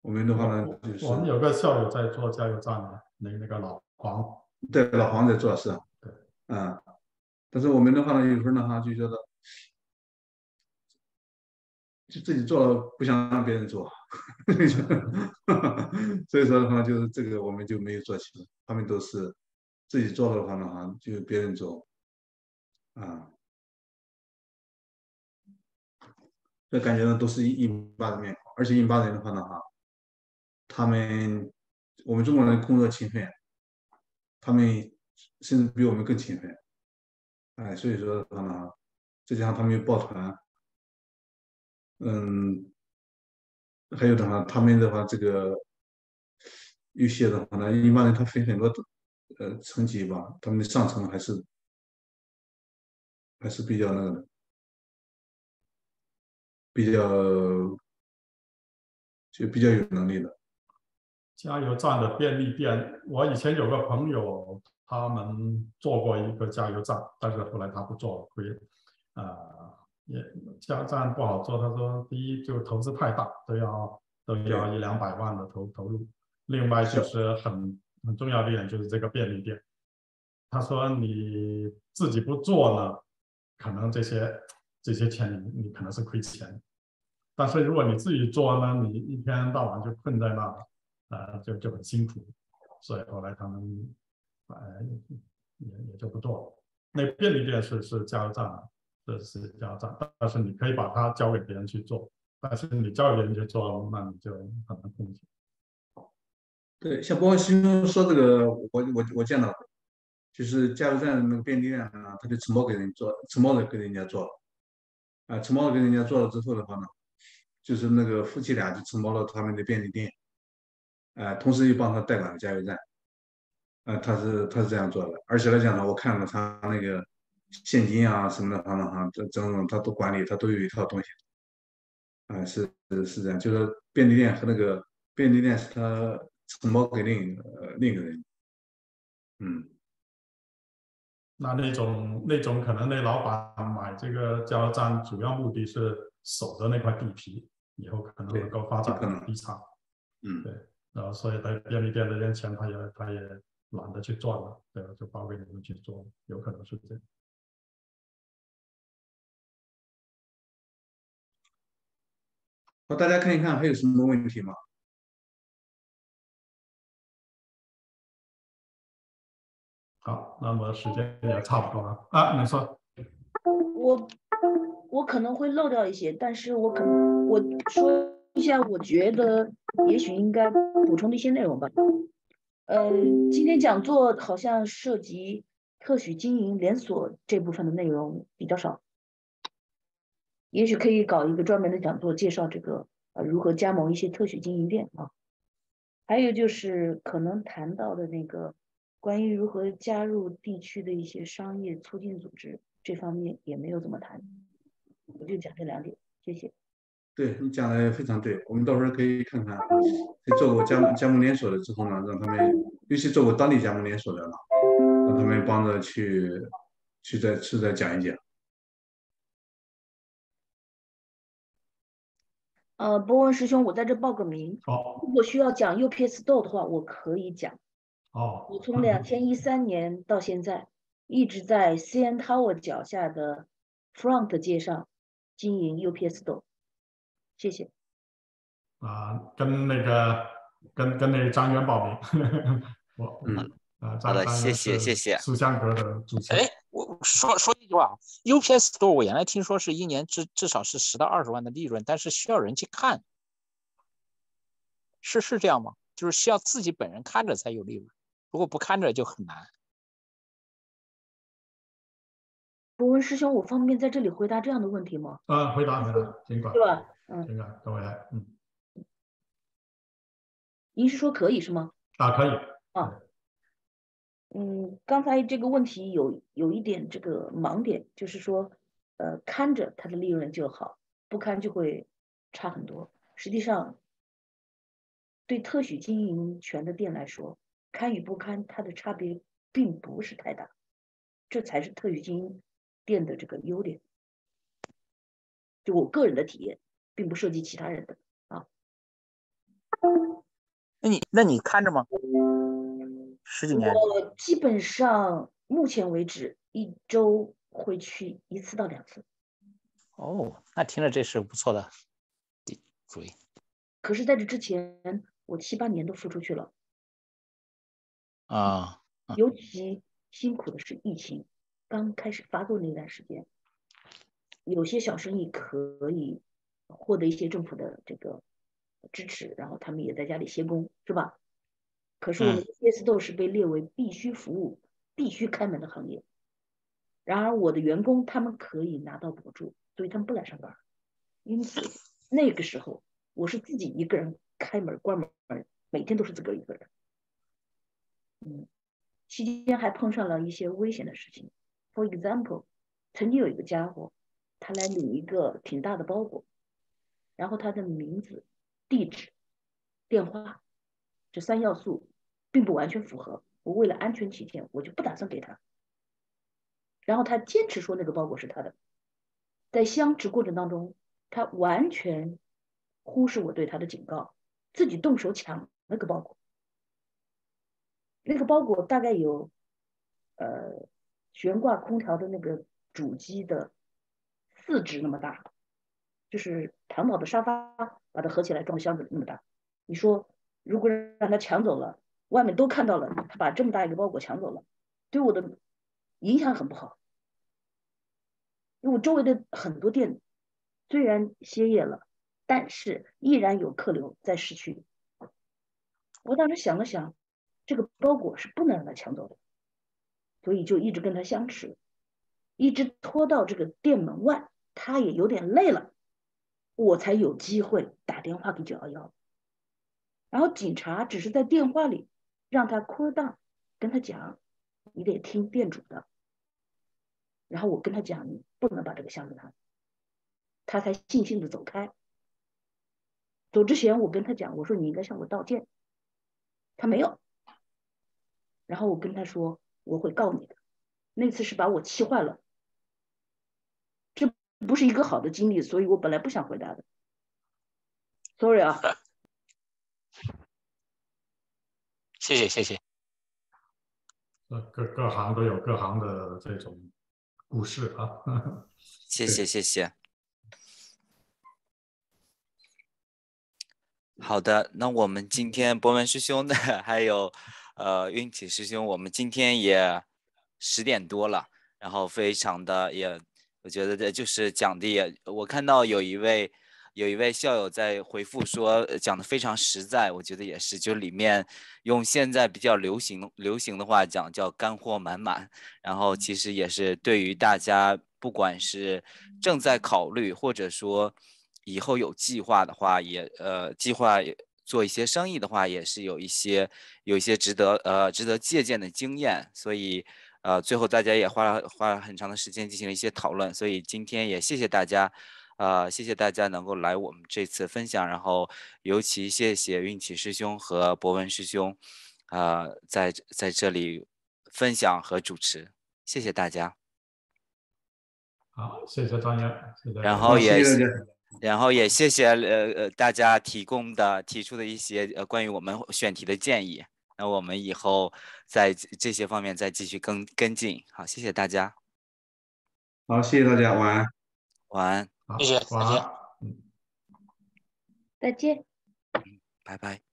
我们的话呢，就是我们有个校友在做加油站的，那那个老黄，对，老黄在做是，对，嗯，但是我们的话呢，有时候呢哈，就觉得就自己做了，不想让别人做，所以说的话，就是这个我们就没有做起来，他们都是。自己做的话呢，哈，就别人做，啊，这感觉呢都是印巴的面孔，而且印巴人的话呢哈，他们我们中国人工作勤奋，他们甚至比我们更勤奋，哎，所以说的话呢，再加上他们又抱团，嗯，还有的话，他们的话这个有些的话呢，一般人他分很多呃层级吧，他们的上层还是还是比较那个的。比较就比较有能力的加油站的便利店。我以前有个朋友，他们做过一个加油站，但是后来他不做了，亏啊，也加油站不好做。他说，第一就投资太大，都要都要一两百万的投投入。另外就是很很重要的一点就是这个便利店。他说你自己不做呢，可能这些这些钱你你可能是亏钱。但是如果你自己做呢，你一天到晚就困在那，呃，就就很辛苦，所以后来他们，呃，也也就不做了。那便利店是是加油站，这是加油站，但是你可以把它交给别人去做，但是你交给别人去做，那你就很难控制。对，像波师兄说这个，我我我见到，就是加油站那个便利店啊，他就承包给人做，承包的给人家做，啊，承包给人家做了之后的话呢。就是那个夫妻俩就承包了他们的便利店，呃，同时又帮他代管了加油站，呃，他是他是这样做的，而且来讲呢，我看了他那个现金啊什么的，他哈，这这种他都管理，他都有一套东西，啊，是是是这样，就是便利店和那个便利店是他承包给另一个另一个人，嗯，那那种那种可能那老板买这个加油站主要目的是守着那块地皮。以后可能能够发展地产，嗯，对，然后所以在便利店的人钱他也他也懒得去赚了，对，就包给你们去做，有可能是这样。好，大家看一看还有什么问题吗？好，那么时间也差不多了啊，你说。我。我可能会漏掉一些，但是我可能我说一下，我觉得也许应该补充的一些内容吧。嗯，今天讲座好像涉及特许经营连锁这部分的内容比较少，也许可以搞一个专门的讲座，介绍这个呃如何加盟一些特许经营店啊。还有就是可能谈到的那个关于如何加入地区的一些商业促进组织这方面也没有怎么谈。我就讲这两点，谢谢。对你讲的非常对，我们到时候可以看看，做过加加盟连锁的之后呢，让他们，尤其做过当地加盟连锁的了，让他们帮着去，去再去再讲一讲。呃，博文师兄，我在这报个名。好。如果需要讲 UPS Store 的话，我可以讲。哦。我从两千一三年到现在，一直在 CN Tower 脚下的 Front 街上。经营 UPS Store，谢谢。啊，跟那个跟跟那个张元报名，我嗯啊，好的，谢谢谢谢。书香阁的主持。哎，我说说一句话，UPS Store 我原来听说是一年至至少是十到二十万的利润，但是需要人去看，是是这样吗？就是需要自己本人看着才有利润，如果不看着就很难。博文师兄，我方便在这里回答这样的问题吗？啊，回答回答，尽管。对吧？嗯，尽管，等我来，嗯。您是说可以是吗？啊，可以。啊，嗯，刚才这个问题有有一点这个盲点，就是说，呃，看着它的利润就好，不看就会差很多。实际上，对特许经营权的店来说，看与不看它的差别并不是太大，这才是特许经营。店的这个优点，就我个人的体验，并不涉及其他人的啊。那你那你看着吗？十几年？我基本上目前为止一周会去一次到两次。哦，那听着这是不错的主意。可是在这之前，我七八年都付出去了。啊。尤其辛苦的是疫情。刚开始发作那段时间，有些小生意可以获得一些政府的这个支持，然后他们也在家里歇工，是吧？可是我们 CS 豆是被列为必须服务、必须开门的行业。然而我的员工他们可以拿到补助，所以他们不来上班。因此那个时候我是自己一个人开门关门，每天都是自个儿一个人。嗯，期间还碰上了一些危险的事情。For example，曾经有一个家伙，他来领一个挺大的包裹，然后他的名字、地址、电话这三要素并不完全符合。我为了安全起见，我就不打算给他。然后他坚持说那个包裹是他的，在相持过程当中，他完全忽视我对他的警告，自己动手抢那个包裹。那个包裹大概有，呃，悬挂空调的那个主机的四指那么大，就是淘宝的沙发把它合起来装箱子那么大。你说如果让他抢走了，外面都看到了，他把这么大一个包裹抢走了，对我的。影响很不好，因为我周围的很多店虽然歇业了，但是依然有客流在市区。我当时想了想，这个包裹是不能让他抢走的，所以就一直跟他相持，一直拖到这个店门外，他也有点累了，我才有机会打电话给九幺幺。然后警察只是在电话里让他 cool down，跟他讲。你得听店主的，然后我跟他讲，你不能把这个箱子拿，他才悻悻的走开。走之前我跟他讲，我说你应该向我道歉，他没有。然后我跟他说我会告你的，那次是把我气坏了，这不是一个好的经历，所以我本来不想回答的，sorry 啊。谢谢谢谢。呃，各各行都有各行的这种故事啊。谢谢谢谢。好的，那我们今天博文师兄的，还有呃运气师兄，我们今天也十点多了，然后非常的也，我觉得这就是讲的也，我看到有一位。有一位校友在回复说，讲的非常实在，我觉得也是，就里面用现在比较流行流行的话讲，叫干货满满。然后其实也是对于大家，不管是正在考虑，或者说以后有计划的话，也呃计划做一些生意的话，也是有一些有一些值得呃值得借鉴的经验。所以呃最后大家也花了花了很长的时间进行了一些讨论。所以今天也谢谢大家。啊，谢谢大家能够来我们这次分享，然后尤其谢谢运气师兄和博文师兄，啊，在在这里分享和主持，谢谢大家。好，谢谢张岩，谢谢。然后也，然后也谢谢呃呃大家提供的提出的一些呃关于我们选题的建议，那我们以后在这些方面再继续跟跟进。好，谢谢大家。好，谢谢大家，晚安。晚安。谢谢，再见。嗯再见。拜拜。